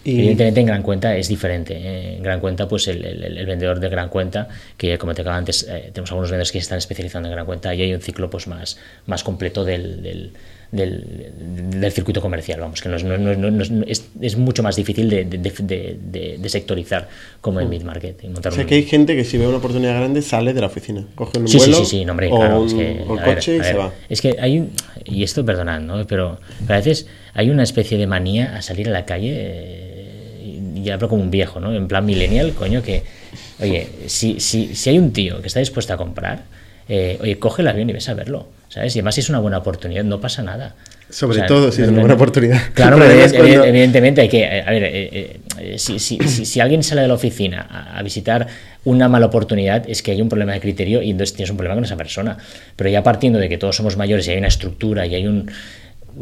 [SPEAKER 4] Y... Evidentemente en gran cuenta es diferente. ¿eh? En gran cuenta, pues el, el, el, vendedor de gran cuenta, que como te acababa antes, eh, tenemos algunos vendedores que se están especializando en gran cuenta y hay un ciclo pues más, más completo del, del del, del, circuito comercial, vamos, que no es, no, no, es, es, mucho más difícil de, de, de sectorizar como en mid-market.
[SPEAKER 2] O sea, que hay gente que si ve una oportunidad grande sale de la oficina, coge un
[SPEAKER 4] sí,
[SPEAKER 2] vuelo
[SPEAKER 4] sí, sí, sí, hombre,
[SPEAKER 2] o,
[SPEAKER 4] claro,
[SPEAKER 2] un,
[SPEAKER 4] es que,
[SPEAKER 2] o el coche
[SPEAKER 4] ver,
[SPEAKER 2] y
[SPEAKER 4] ver,
[SPEAKER 2] se va.
[SPEAKER 4] Es que hay un, y esto perdonad, ¿no? Pero, pero, a veces hay una especie de manía a salir a la calle eh, y hablo como un viejo, ¿no? En plan millennial, coño, que, oye, si, si, si hay un tío que está dispuesto a comprar, eh, oye, coge el avión y ves a verlo, ¿sabes? Y además si es una buena oportunidad, no pasa nada.
[SPEAKER 2] Sobre todo, si es una buena oportunidad.
[SPEAKER 4] Claro, evidentemente hay que. A ver, eh, eh, si, si, si, alguien sale de la oficina a, visitar una mala oportunidad, es que hay un problema de criterio y entonces tienes un problema con esa persona. Pero ya partiendo de que todos somos mayores y hay una estructura y hay un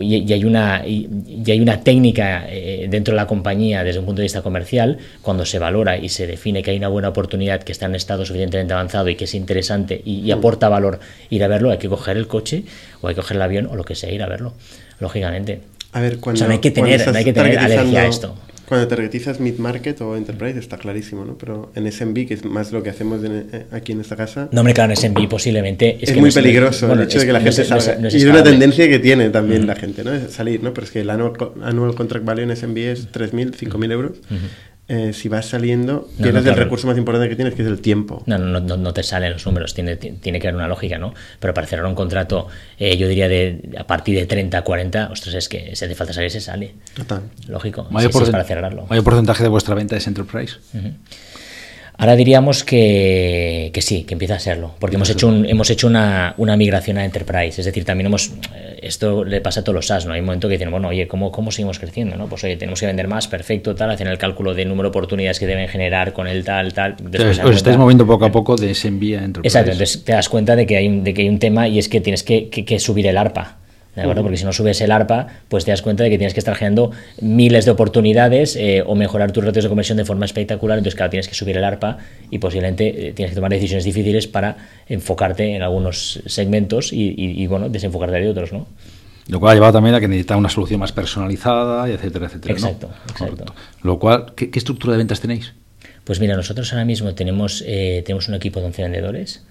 [SPEAKER 4] y, hay una, y, hay una técnica eh, dentro de la compañía desde un punto de vista comercial, cuando se valora y se define que hay una buena oportunidad que está en estado suficientemente avanzado y que es interesante y, aporta valor ir a verlo, hay que coger el coche o hay que coger el avión o lo que sea, ir a verlo, lógicamente.
[SPEAKER 2] A ver, cuando,
[SPEAKER 4] o sea, no hay que tener, no hay que tener alergia a esto.
[SPEAKER 2] Cuando targetizas mid-market o enterprise está clarísimo, ¿no? Pero en SMB, que es más lo que hacemos eh, aquí en esta casa...
[SPEAKER 4] No, hombre, claro, en SMB posiblemente...
[SPEAKER 2] Es, muy peligroso el hecho de que la gente salga. y es una tendencia que tiene también la gente, ¿no? Es salir, ¿no? Pero es que el annual, contract value en SMB es 3.000, 5.000 euros. Eh, si vas saliendo, tienes el recurso más importante que tienes, que es el tiempo.
[SPEAKER 4] No, no, no, no te salen los números, tiene, tiene que haber una lógica, ¿no? Pero para cerrar un contrato, eh, yo diría de a partir de 30, 40, ostras, es que si hace falta salir, se sale.
[SPEAKER 2] Total.
[SPEAKER 4] Lógico.
[SPEAKER 3] Mayor, para cerrarlo. mayor porcentaje de vuestra venta es Enterprise.
[SPEAKER 4] Ahora diríamos que, que, sí, que empieza a serlo, porque hemos hecho, un, hemos hecho una, una, migración a Enterprise, es decir, también hemos, esto le pasa a todos los SaaS, ¿no? Hay un momento que dicen, bueno, oye, ¿cómo, cómo seguimos creciendo? ¿no? Pues oye, tenemos que vender más, perfecto, tal, hacen el cálculo de número de oportunidades que deben generar con el tal, tal.
[SPEAKER 3] Después os estáis moviendo poco a poco de ese envía a Enterprise.
[SPEAKER 4] Exacto, entonces te das cuenta de que hay, de que hay un tema y es que tienes que, que, que subir el ARPA. ¿De acuerdo? Porque si no subes el ARPA, pues te das cuenta de que tienes que estar generando miles de oportunidades eh, o mejorar tus ratios de conversión de forma espectacular. Entonces, claro, tienes que subir el ARPA y posiblemente eh, tienes que tomar decisiones difíciles para enfocarte en algunos segmentos y, bueno, desenfocarte de otros, ¿no?
[SPEAKER 3] Lo cual ha llevado también a que necesita una solución más personalizada, etcétera, etcétera.
[SPEAKER 4] Exacto, exacto.
[SPEAKER 3] Lo cual, ¿qué, estructura de ventas tenéis?
[SPEAKER 4] Pues mira, nosotros ahora mismo tenemos, eh, tenemos un equipo de 11 vendedores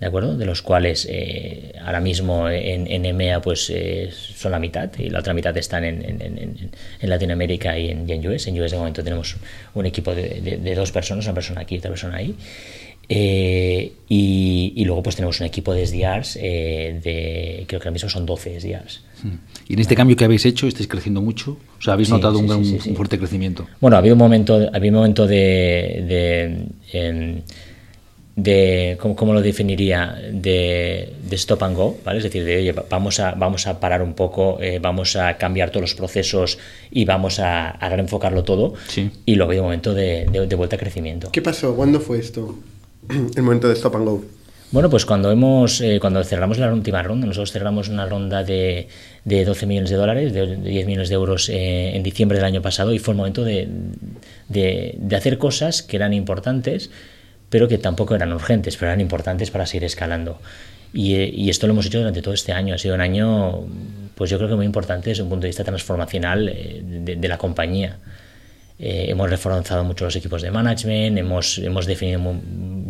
[SPEAKER 4] ¿de acuerdo? De los cuales eh, ahora mismo en, en EMEA pues eh, son la mitad y la otra mitad están en, en, en Latinoamérica y en, en US. En US de momento tenemos un equipo de, de, dos personas, una persona aquí y otra persona ahí. Eh, y, y, luego pues tenemos un equipo de SDRs, de, creo que ahora mismo son 12 SDRs.
[SPEAKER 3] Hmm. ¿Y en este cambio que habéis hecho estáis creciendo mucho? O sea, ¿habéis notado un, un, fuerte crecimiento?
[SPEAKER 4] Bueno, ha habido un momento, había un momento de... de de ¿cómo, lo definiría? De, de, stop and go, ¿vale? Es decir, de oye, vamos a, vamos a parar un poco, eh, vamos a cambiar todos los procesos y vamos a, a reenfocarlo todo.
[SPEAKER 3] Sí.
[SPEAKER 4] Y luego hay un momento de, de, vuelta a crecimiento.
[SPEAKER 2] ¿Qué pasó? ¿Cuándo fue esto? El momento de stop and go.
[SPEAKER 4] Bueno, pues cuando hemos eh, cuando cerramos la última ronda, nosotros cerramos una ronda de, de 12 millones de dólares, de, 10 millones de euros eh, en diciembre del año pasado y fue el momento de, de, de hacer cosas que eran importantes pero que tampoco eran urgentes, pero eran importantes para seguir escalando. Y, y, esto lo hemos hecho durante todo este año. Ha sido un año, pues yo creo que muy importante desde un punto de vista transformacional eh, de, la compañía. Eh, hemos reforzado mucho los equipos de management, hemos, hemos definido,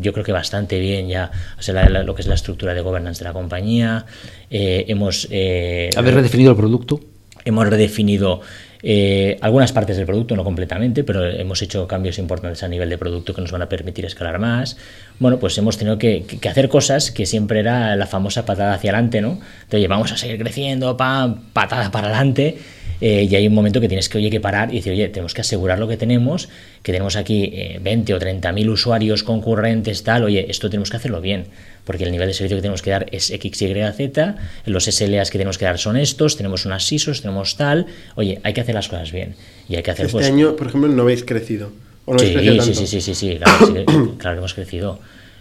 [SPEAKER 4] yo creo que bastante bien ya o sea, lo que es la estructura de governance de la compañía. Eh, hemos. Eh,
[SPEAKER 3] ¿Habéis redefinido el producto?
[SPEAKER 4] Hemos redefinido eh, algunas partes del producto, no completamente, pero hemos hecho cambios importantes a nivel de producto que nos van a permitir escalar más. Bueno, pues hemos tenido que, hacer cosas que siempre era la famosa patada hacia adelante, ¿no? Oye, vamos a seguir creciendo, pam, patada para adelante. Eh, y hay un momento que tienes que, oye, que parar y decir, oye, tenemos que asegurar lo que tenemos, que tenemos aquí 20 eh, o 30 mil usuarios concurrentes, tal, oye, esto tenemos que hacerlo bien porque el nivel de servicio que tenemos que dar es X, Y, Z, los SLAs que tenemos que dar son estos, tenemos unas ISOs, tenemos tal, oye, hay que hacer las cosas bien. Y hay que hacer,
[SPEAKER 2] este
[SPEAKER 4] pues
[SPEAKER 2] año, por ejemplo, no habéis crecido.
[SPEAKER 4] ¿o no sí, crecido tanto? sí, sí, sí, sí, claro, claro que hemos crecido.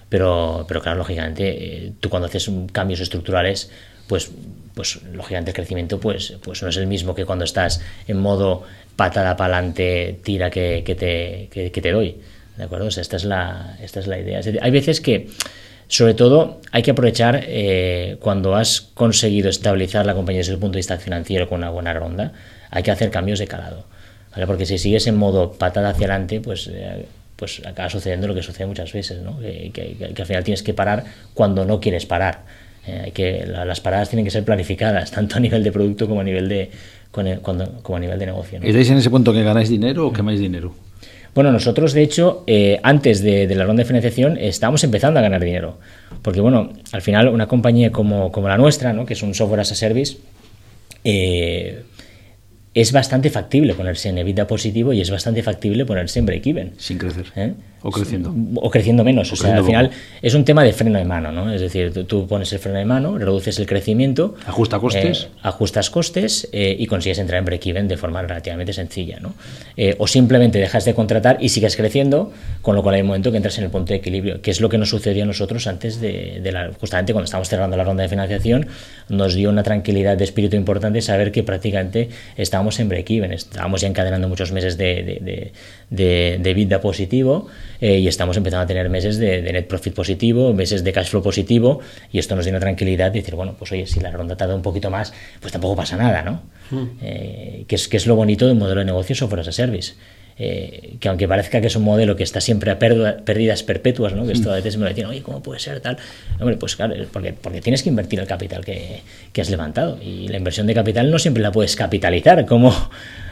[SPEAKER 4] Pero, pero claro, lógicamente, eh, tú cuando haces cambios estructurales, pues, pues lógicamente el crecimiento pues, pues no es el mismo que cuando estás en modo patada para adelante, tira que, que te, que, que, te doy. ¿De acuerdo? O sea, esta es la, esta es la idea. Hay veces que sobre todo, hay que aprovechar eh, cuando has conseguido estabilizar la compañía desde el punto de vista financiero con una buena ronda, hay que hacer cambios de calado. ¿vale? Porque si sigues en modo patada hacia adelante, pues, eh, pues acaba sucediendo lo que sucede muchas veces, ¿no? que, que, al final tienes que parar cuando no quieres parar. Eh, que las paradas tienen que ser planificadas, tanto a nivel de producto como a nivel de, cuando, como a nivel de negocio. ¿no?
[SPEAKER 3] ¿Estáis en ese punto que ganáis dinero o quemáis dinero?
[SPEAKER 4] Bueno, nosotros, de hecho, eh, antes de, la ronda de financiación, estábamos empezando a ganar dinero. Porque, bueno, al final, una compañía como, como la nuestra, ¿no? que es un software as a service, eh, es bastante factible ponerse en EBITDA positivo y es bastante factible ponerse en break-even.
[SPEAKER 3] Sin crecer.
[SPEAKER 4] ¿Eh?
[SPEAKER 3] O creciendo.
[SPEAKER 4] O creciendo menos. O, sea, al final es un tema de freno de mano, ¿no? Es decir, tú, pones el freno de mano, reduces el crecimiento.
[SPEAKER 3] Ajusta costes.
[SPEAKER 4] Eh, ajustas costes eh, y consigues entrar en break-even de forma relativamente sencilla, ¿no? Eh, o simplemente dejas de contratar y sigues creciendo, con lo cual hay un momento que entras en el punto de equilibrio, que es lo que nos sucedió a nosotros antes de, la. Justamente cuando estábamos cerrando la ronda de financiación, nos dio una tranquilidad de espíritu importante saber que prácticamente estábamos en break-even, estábamos ya encadenando muchos meses de, de, de vida positivo eh, y estamos empezando a tener meses de, net profit positivo, meses de cash flow positivo y esto nos dio una tranquilidad de decir, bueno, pues oye, si la ronda tarda un poquito más, pues tampoco pasa nada, ¿no? Hmm. Eh, que, es, que es lo bonito del modelo de negocio software as a service. Eh, que aunque parezca que es un modelo que está siempre a pérdidas perpetuas, ¿no? que esto a veces me lo dicen, oye, ¿cómo puede ser tal? Hombre, pues claro, porque, porque tienes que invertir el capital que, que, has levantado y la inversión de capital no siempre la puedes capitalizar como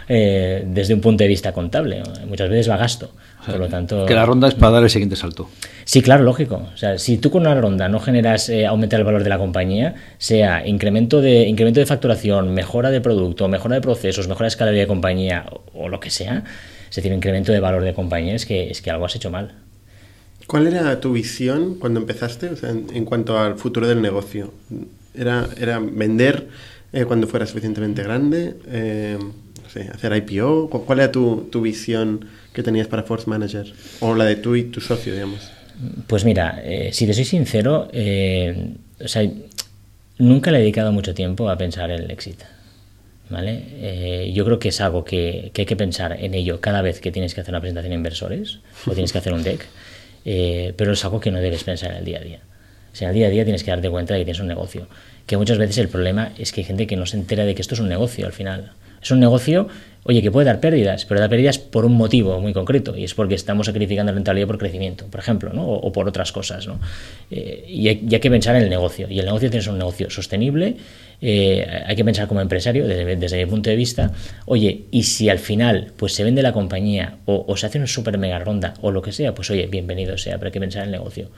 [SPEAKER 4] eh, desde un punto de vista contable, muchas veces va a gasto. Por lo tanto,
[SPEAKER 3] que la ronda es para dar el siguiente salto.
[SPEAKER 4] Sí, claro, lógico. O sea, si tú con una ronda no generas eh, aumentar el valor de la compañía, sea incremento de, incremento de facturación, mejora de producto, mejora de procesos, mejora de escalabilidad de compañía o, lo que sea, es decir, incremento de valor de compañía, es que, es que algo has hecho mal.
[SPEAKER 2] ¿Cuál era tu visión cuando empezaste o sea, en, cuanto al futuro del negocio? ¿Era, era vender eh, cuando fuera suficientemente grande? Eh, hacer IPO? ¿Cuál era tu, tu, visión que tenías para Force Manager? O la de tú y tu socio, digamos.
[SPEAKER 4] Pues mira, eh, si te soy sincero, o sea, nunca le he dedicado mucho tiempo a pensar en el éxito. ¿vale? Eh, yo creo que es algo que, hay que pensar en ello cada vez que tienes que hacer una presentación a inversores o tienes que hacer un deck, eh, pero es algo que no debes pensar en el día a día. O sea, en el día a día tienes que darte cuenta de que tienes un negocio. Que muchas veces el problema es que hay gente que no se entera de que esto es un negocio al final. Es un negocio, oye, que puede dar pérdidas, pero da pérdidas por un motivo muy concreto, y es porque estamos sacrificando rentabilidad por crecimiento, por ejemplo, ¿no? o, por otras cosas. ¿no? Eh, y, hay, que pensar en el negocio. Y el negocio tiene que ser un negocio sostenible eh, hay que pensar como empresario, desde, mi punto de vista, oye, y si al final pues se vende la compañía o, se hace una super mega ronda o lo que sea, pues oye, bienvenido sea, pero hay que pensar en el negocio.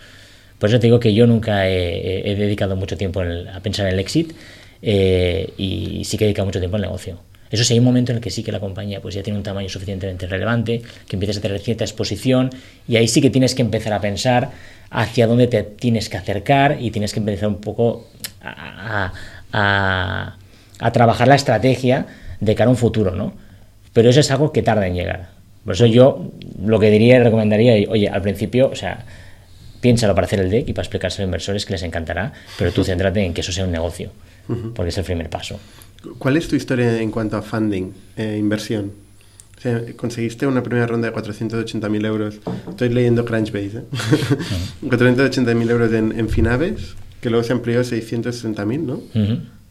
[SPEAKER 4] Por eso te digo que yo nunca he, dedicado mucho tiempo a pensar en el exit eh, y sí que he dedicado mucho tiempo al negocio. Eso sí, hay un momento en el que sí que la compañía pues ya tiene un tamaño suficientemente relevante, que empiezas a tener cierta exposición y ahí sí que tienes que empezar a pensar hacia dónde te tienes que acercar y tienes que empezar un poco a, a, trabajar la estrategia de cara a un futuro, ¿no? Pero eso es algo que tarda en llegar. Por eso yo lo que diría y recomendaría, oye, al principio, o sea, piénsalo para hacer el deck y para explicarse a los inversores que les encantará, pero tú céntrate en que eso sea un negocio, porque es el primer paso.
[SPEAKER 2] ¿Cuál es tu historia en cuanto a funding, eh, inversión? O sea, conseguiste una primera ronda de 480.000 euros. Estoy leyendo Crunchbase. ¿eh? 480.000 euros en, en, Finaves que luego se amplió a 660.000, ¿no?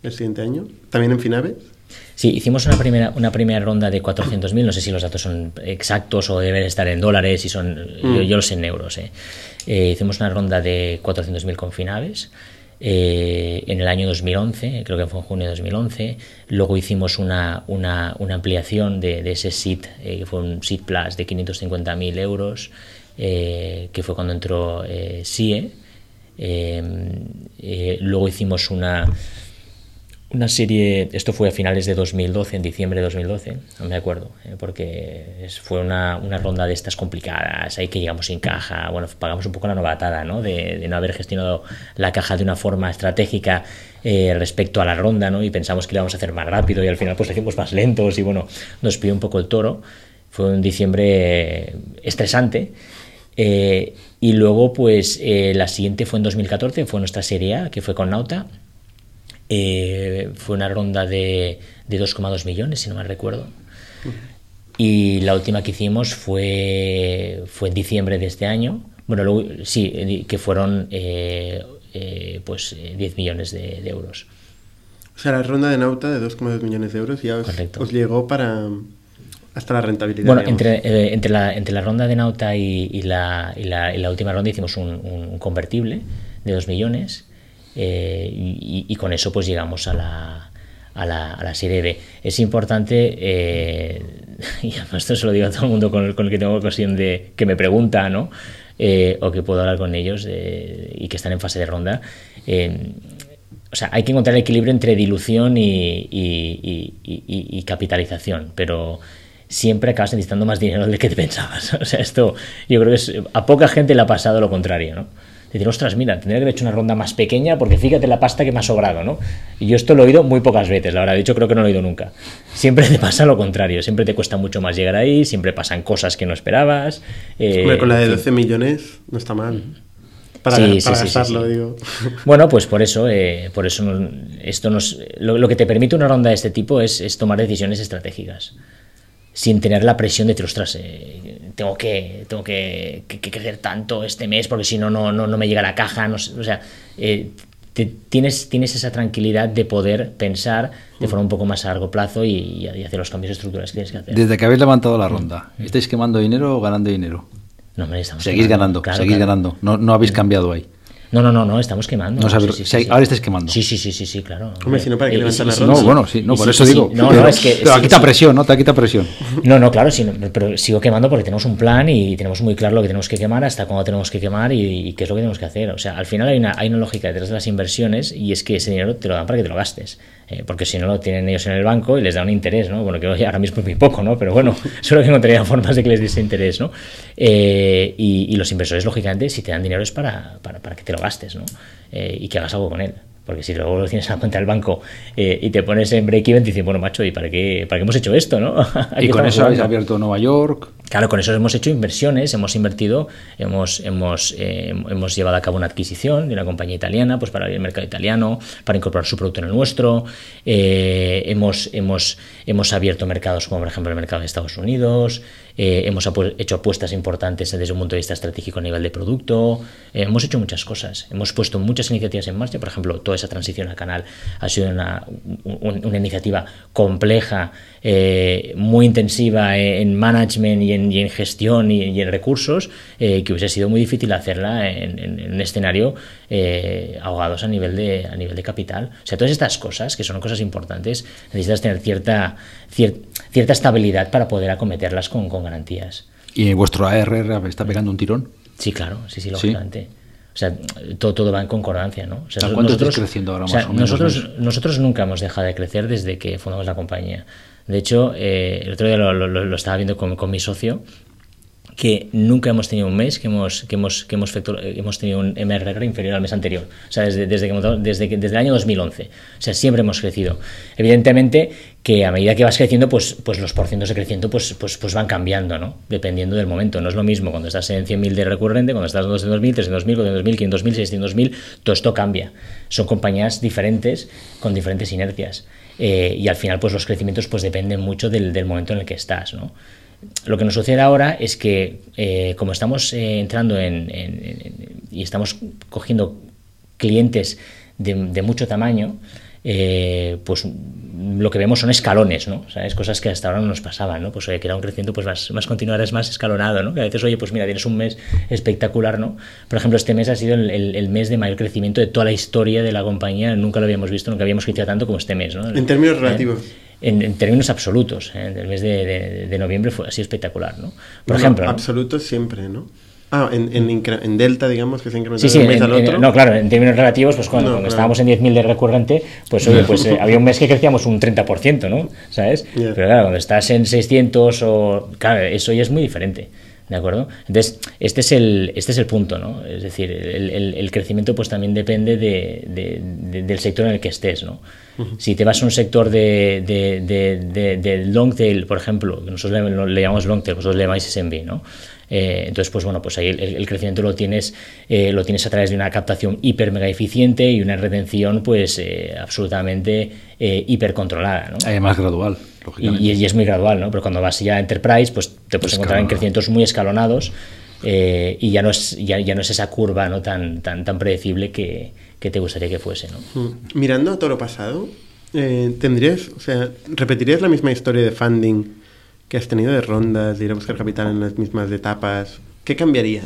[SPEAKER 2] El siguiente año. ¿También en Finaves?
[SPEAKER 4] Sí, hicimos una primera, una primera ronda de 400.000, no sé si los datos son exactos o deben estar en dólares, y son, mm. yo, los sé en euros. Eh. Eh, hicimos una ronda de 400.000 con Finaves. Eh, en el año 2011, creo que fue en junio de 2011. Luego hicimos una, una, ampliación de, ese SIT, que fue un SIT Plus de 550.000 euros, que fue cuando entró SIE. Eh, luego hicimos una, una serie, esto fue a finales de 2012, en diciembre de 2012, no me acuerdo, eh, porque fue una, una, ronda de estas complicadas, ahí que llegamos sin caja, bueno, pagamos un poco la novatada, ¿no? De, no haber gestionado la caja de una forma estratégica eh, respecto a la ronda, ¿no? Y pensamos que lo íbamos a hacer más rápido y al final pues lo hicimos más lentos y bueno, nos pidió un poco el toro. Fue un diciembre estresante eh, y luego, pues la siguiente fue en 2014, fue nuestra serie A, que fue con Nauta. Eh, fue una ronda de, de 2,2 millones, si no me recuerdo. Y la última que hicimos fue, fue en diciembre de este año. Bueno, luego, sí, que fueron pues 10 millones de, euros.
[SPEAKER 2] O sea, la ronda de Nauta de 2,2 millones de euros ya os llegó para, hasta la rentabilidad.
[SPEAKER 4] Bueno, entre, eh, entre, la, entre la ronda de Nauta y, la, y, la, y la, última ronda hicimos un, convertible de 2 millones eh, y, con eso pues llegamos a la, a la, a la serie B. Es importante, eh, y esto se lo digo a todo el mundo con el, con el que tengo ocasión de que me pregunta, ¿no? o que puedo hablar con ellos y que están en fase de ronda. o sea, hay que encontrar el equilibrio entre dilución y, y capitalización, pero siempre acabas necesitando más dinero del que te pensabas. O sea, esto yo creo que es, a poca gente le ha pasado lo contrario, ¿no? Decir, ostras, mira, tendría que haber hecho una ronda más pequeña porque fíjate la pasta que me ha sobrado, ¿no? Y yo esto lo he oído muy pocas veces, la verdad, de hecho creo que no lo he oído nunca. Siempre te pasa lo contrario, siempre te cuesta mucho más llegar ahí, siempre pasan cosas que no esperabas.
[SPEAKER 2] Eh, con la de 12 millones no está mal. Para,
[SPEAKER 4] Sí,
[SPEAKER 2] para
[SPEAKER 4] sí,
[SPEAKER 2] gastarlo,
[SPEAKER 4] sí.
[SPEAKER 2] digo.
[SPEAKER 4] Bueno, pues por eso, eh, por eso esto nos, lo, lo que te permite una ronda de este tipo es, es tomar decisiones estratégicas, sin tener la presión de decir, ostras, eh, tengo que, tengo que, que- que crecer tanto este mes porque si no, no, no, no me llega la caja, no o sea, eh, te- tienes, tienes esa tranquilidad de poder pensar de forma un poco más a largo plazo y, y hacer los cambios estructurales que tienes que hacer.
[SPEAKER 3] Desde que habéis levantado la ronda, ¿estáis quemando dinero o ganando dinero?
[SPEAKER 4] No, hombre, estamos
[SPEAKER 3] Seguís ganando,
[SPEAKER 4] claro,
[SPEAKER 3] seguís
[SPEAKER 4] claro.
[SPEAKER 3] ganando. No, no habéis cambiado ahí.
[SPEAKER 4] No, no, no, no, estamos quemando.
[SPEAKER 3] No
[SPEAKER 4] Sí,
[SPEAKER 3] sabes-
[SPEAKER 4] sí, sí,
[SPEAKER 3] si-
[SPEAKER 4] sí.
[SPEAKER 3] ahora estáis quemando.
[SPEAKER 4] Sí, sí, sí, sí, sí, claro.
[SPEAKER 2] Hombre, si no, ¿para qué
[SPEAKER 4] Eh,
[SPEAKER 2] levantar
[SPEAKER 4] sí,
[SPEAKER 2] la ronda?
[SPEAKER 3] No, bueno, sí, no, por
[SPEAKER 4] sí,
[SPEAKER 3] eso
[SPEAKER 4] sí,
[SPEAKER 3] digo.
[SPEAKER 4] sí. No,
[SPEAKER 3] pero,
[SPEAKER 4] no, es que.
[SPEAKER 3] pero
[SPEAKER 4] sí,
[SPEAKER 3] quita
[SPEAKER 4] sí.
[SPEAKER 3] presión, ¿no? Te quita presión.
[SPEAKER 4] No, no, claro, sí, no, pero sigo quemando porque tenemos un plan y tenemos muy claro lo que tenemos que quemar, hasta cuándo tenemos que quemar y, y qué es lo que tenemos que hacer. O sea, al final hay una, hay una lógica detrás de las inversiones y es que ese dinero te lo dan para que te lo gastes. Eh, porque si no lo tienen ellos en el banco y les da un interés, ¿no? Bueno, que hoy ahora mismo es muy poco, ¿no? Pero bueno, seguro que encontrarían formas de que les diese interés, ¿no? Eh, y, y los inversores, lógicamente, si te dan dinero es para, para, para que te lo gastes, ¿no? Eh, y que hagas algo con él. Porque si luego lo tienes en la cuenta del banco eh, y te pones en break-even, te dicen, bueno, macho, ¿y para qué, para qué hemos hecho esto, no?
[SPEAKER 3] Y con eso habéis abierto Nueva York.
[SPEAKER 4] Claro, con eso hemos hecho inversiones, hemos invertido, hemos, hemos, eh, hemos llevado a cabo una adquisición de una compañía italiana pues para abrir el mercado italiano, para incorporar su producto en el nuestro. Eh, hemos, hemos, hemos abierto mercados como por ejemplo el mercado de Estados Unidos. eh, hemos hecho apuestas importantes desde un punto de vista estratégico a nivel de producto. hemos hecho muchas cosas. Hemos puesto muchas iniciativas en marcha. Por ejemplo, toda esa transición al canal ha sido una, un- una iniciativa compleja, muy intensiva en management y en, y en gestión y, y en recursos, eh, que hubiese sido muy difícil hacerla en, en- en un escenario eh, ahogados a nivel, de, a nivel de capital. O sea, todas estas cosas, que son cosas importantes, necesitas tener cierta, cier- cierta estabilidad para poder acometerlas con, con garantías.
[SPEAKER 3] Y vuestro ARR está pegando un tirón.
[SPEAKER 4] Sí, claro, sí, sí,
[SPEAKER 3] Sí.
[SPEAKER 4] lógicamente. O sea, todo, todo va en concordancia, ¿no? O sea,
[SPEAKER 3] ¿A cuánto estáis creciendo ahora,
[SPEAKER 4] o sea,
[SPEAKER 3] más o menos,
[SPEAKER 4] Nosotros, nosotros nunca hemos dejado de crecer desde que fundamos la compañía. De hecho, eh, el otro día lo, lo- lo estaba viendo con, con mi socio, que nunca hemos tenido un mes que hemos, que hemos, que hemos, eh, hemos tenido un MRR inferior al mes anterior. O sea, desde, desde, que, desde, que- desde el año 2011. O sea, siempre hemos crecido. Evidentemente que a medida que vas creciendo, pues, pues los porcientos de crecimiento pues, pues, pues van cambiando, ¿no? Dependiendo del momento. No es lo mismo cuando estás en 100.000 de recurrente, cuando estás en 200.000, 300.000, 400.000, 500.000, 600.000, todo esto cambia. Son compañías diferentes con diferentes inercias. Eh, y al final, pues los crecimientos pues dependen mucho del, del momento en el que estás, ¿no? Lo que nos sucede ahora es que, eh, como estamos eh, entrando en, y estamos cogiendo clientes de, mucho tamaño, pues lo que vemos son escalones, ¿no? ¿Sabes? Cosas que hasta ahora no nos pasaban, ¿no? Pues oye, que era un crecimiento pues más, más continuado, es más escalonado, ¿no? Que a veces, oye, pues mira, tienes un mes espectacular, ¿no? Por ejemplo, este mes ha sido el, el- el mes de mayor crecimiento de toda la historia de la compañía, nunca lo habíamos visto, nunca habíamos crecido tanto como este mes, ¿no?
[SPEAKER 2] En términos
[SPEAKER 4] Eh,
[SPEAKER 2] relativos.
[SPEAKER 4] en, en términos absolutos, ¿eh? el mes de, de- de noviembre fue así espectacular, ¿no? Por
[SPEAKER 2] Bueno,
[SPEAKER 4] ejemplo, ¿no?
[SPEAKER 2] Absoluto siempre, ¿no? Ah, en, en, en delta, digamos, que se ha incrementado
[SPEAKER 4] Sí, sí,
[SPEAKER 2] de un mes
[SPEAKER 4] en-
[SPEAKER 2] al
[SPEAKER 4] en-
[SPEAKER 2] otro.
[SPEAKER 4] no, claro, en términos relativos, pues cuando,
[SPEAKER 2] No,
[SPEAKER 4] cuando
[SPEAKER 2] claro.
[SPEAKER 4] estábamos en 10.000 de recurrente, pues oye, pues eh, había un mes que crecíamos un 30%, ¿no? ¿Sabes?
[SPEAKER 2] Ya.
[SPEAKER 4] Pero claro, cuando estás en 600 o... Claro, eso ya es muy diferente, ¿de acuerdo? Entonces, este es el, este es el punto, ¿no? Es decir, el, el- el crecimiento pues también depende de- de- de- del sector en el que estés, ¿no? Si te vas a un sector de, long tail, por ejemplo, que nosotros le, le llamamos long tail, vosotros le llamáis SMB, ¿no? Eh, entonces, pues bueno, pues ahí el, el crecimiento lo tienes, eh, lo tienes a través de una captación hiper mega eficiente y una retención pues eh, absolutamente eh, hiper controlada, ¿no?
[SPEAKER 3] Además gradual, lógicamente.
[SPEAKER 4] Y, y es muy gradual, ¿no? Pero cuando vas ya a Enterprise, pues te puedes encontrar en crecimientos muy escalonados eh, y ya no, es, ya, ya no es esa curva ¿no? tan, tan, tan predecible que, que te gustaría que fuese, ¿no?
[SPEAKER 2] Mm. Mirando a todo lo pasado, eh, ¿tendrías, o sea, repetirías la misma historia de funding que has tenido de rondas, de ir a buscar capital en las mismas etapas? ¿Qué cambiarías?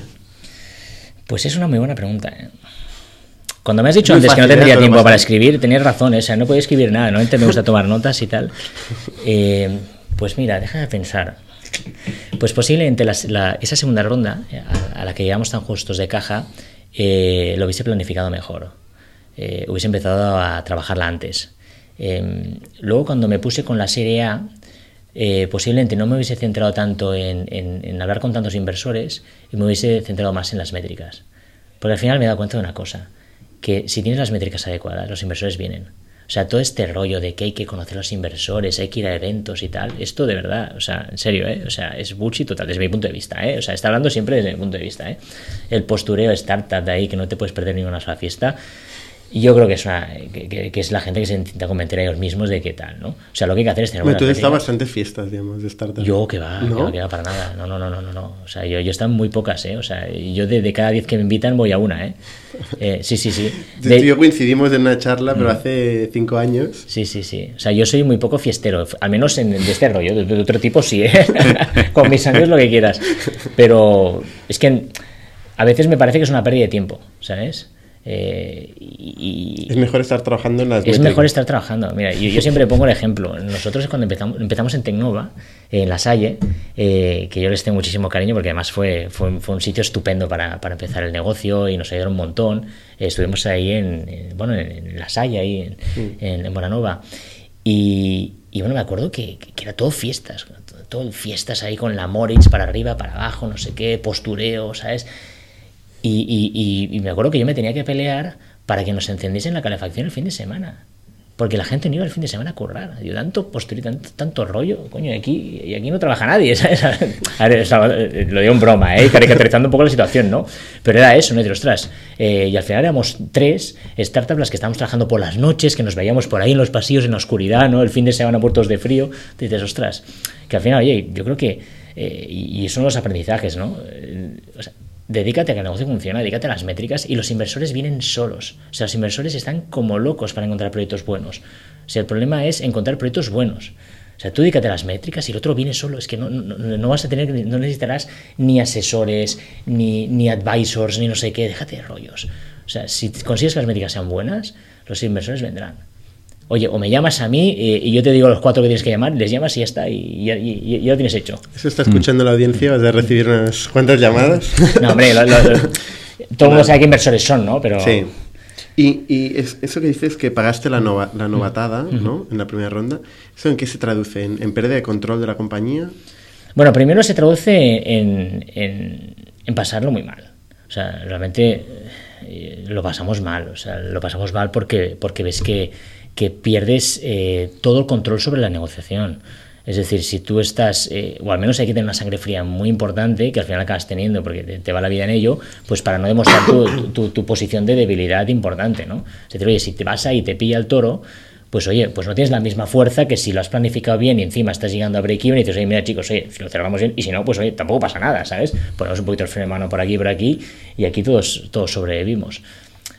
[SPEAKER 4] Pues es una muy buena pregunta. ¿eh? Cuando me has dicho antes que no
[SPEAKER 2] ¿eh?
[SPEAKER 4] tendría tiempo para escribir, tenías razón, ¿eh? o sea, no podía escribir nada, no me gusta tomar notas y tal. Eh, pues mira, deja de pensar. Pues posiblemente la- esa segunda ronda, a, a la que llegamos tan justos de caja, eh, lo hubiese planificado mejor. Hubiese empezado a trabajarla antes. Eh, luego, cuando me puse con la serie A, eh, posiblemente no me hubiese centrado tanto en, en, hablar con tantos inversores y me hubiese centrado más en las métricas. Porque al final me he dado cuenta de una cosa, que si tienes las métricas adecuadas, los inversores vienen. O sea, todo este rollo de que hay que conocer a los inversores, hay que ir a eventos y tal, esto de verdad, o sea, en serio, ¿eh? O sea, es bullshit total, desde mi punto de vista, ¿eh? O sea, está hablando siempre desde mi punto de vista, ¿eh? El postureo startup de ahí, que no te puedes perder ninguna sola fiesta, y yo creo que es, una, que, es la gente que se intenta convencer a ellos mismos de qué tal, ¿no? O sea, lo que hay que hacer es tener
[SPEAKER 2] una. Tú estás bastante fiestas, digamos, de startup.
[SPEAKER 4] Yo que va, ¿No? que va para nada. No, no, no, no, no. O sea, yo, yo están muy pocas, ¿eh? O sea, yo de, cada diez que me invitan voy a una, ¿eh? eh sí, sí, sí.
[SPEAKER 2] De... Tú y yo coincidimos en una charla, pero hace cinco años.
[SPEAKER 4] Sí, sí, sí. O sea, yo soy muy poco fiestero, al menos en, de este rollo. De, otro tipo sí, ¿eh? Con mis amigos lo que quieras. Pero es que a veces me parece que es una pérdida de tiempo, ¿sabes?
[SPEAKER 2] Eh, y, es mejor estar trabajando en las
[SPEAKER 4] Es mejor estar trabajando. Mira, yo, siempre pongo el ejemplo. Nosotros cuando empezamos, empezamos en Tecnova, en La Salle, eh, que yo les tengo muchísimo cariño porque además fue, fue, un sitio estupendo para, para, empezar el negocio y nos ayudaron un montón. estuvimos ahí en, bueno, en, La Salle, ahí en, mm. en, Moranova. Y, y, bueno, me acuerdo que, que, era todo fiestas, todo fiestas ahí con la Moritz para arriba, para abajo, no sé qué, postureo, ¿sabes? Y, me acuerdo que yo me tenía que pelear para que nos encendiesen la calefacción el fin de semana. Porque la gente no iba el fin de semana a currar. Yo, tanto postura tanto, tanto rollo, coño, y aquí, y aquí no trabaja nadie, ¿sabes? A ver, eh, lo digo en broma, ¿eh? caricaturizando un poco la situación, ¿no? Pero era eso, ¿no? Y ostras, eh, y al final éramos tres startups las que estábamos trabajando por las noches, que nos veíamos por ahí en los pasillos en la oscuridad, ¿no? El fin de semana muertos de frío. dices, ostras, que al final, oye, yo creo que, eh, y, y son los aprendizajes, ¿no? O sea, Dedícate a que el negocio funcione, dedícate a las métricas y los inversores vienen solos. O sea, los inversores están como locos para encontrar proyectos buenos. O sea, el problema es encontrar proyectos buenos. O sea, tú dedícate a las métricas y el otro viene solo. Es que no, no, vas a tener, no necesitarás ni asesores, ni, ni advisors, ni no sé qué. Déjate de rollos. O sea, si consigues que las métricas sean buenas, los inversores vendrán. Oye, o me llamas a mí eh, y yo te digo los cuatro que tienes que llamar, les llamas y ya está, y ya, lo tienes hecho.
[SPEAKER 2] Eso está escuchando la audiencia, vas a recibir unas cuantas llamadas.
[SPEAKER 4] No, hombre, todo el mundo sabe qué inversores son, ¿no? Pero...
[SPEAKER 2] Sí. Y, y eso que dices que pagaste la, nova, la novatada, ¿no? En la primera ronda, ¿eso en qué se traduce? ¿En, en pérdida de control de la compañía?
[SPEAKER 4] Bueno, primero se traduce en, en, en pasarlo muy mal. O sea, realmente eh, lo pasamos mal. O sea, lo pasamos mal porque, porque ves que que pierdes eh, todo el control sobre la negociación. Es decir, si tú estás, eh, o al menos hay que tener una sangre fría muy importante, que al final acabas teniendo porque te, va la vida en ello, pues para no demostrar tu, tu, posición de debilidad importante, ¿no? Es decir, oye, si te vas ahí y te pilla el toro, pues oye, pues no tienes la misma fuerza que si lo has planificado bien y encima estás llegando a break-even y dices, oye, mira chicos, oye, si lo cerramos bien, y si no, pues oye, tampoco pasa nada, ¿sabes? Ponemos un poquito el freno de mano por aquí y por aquí, y aquí todos, todos sobrevivimos.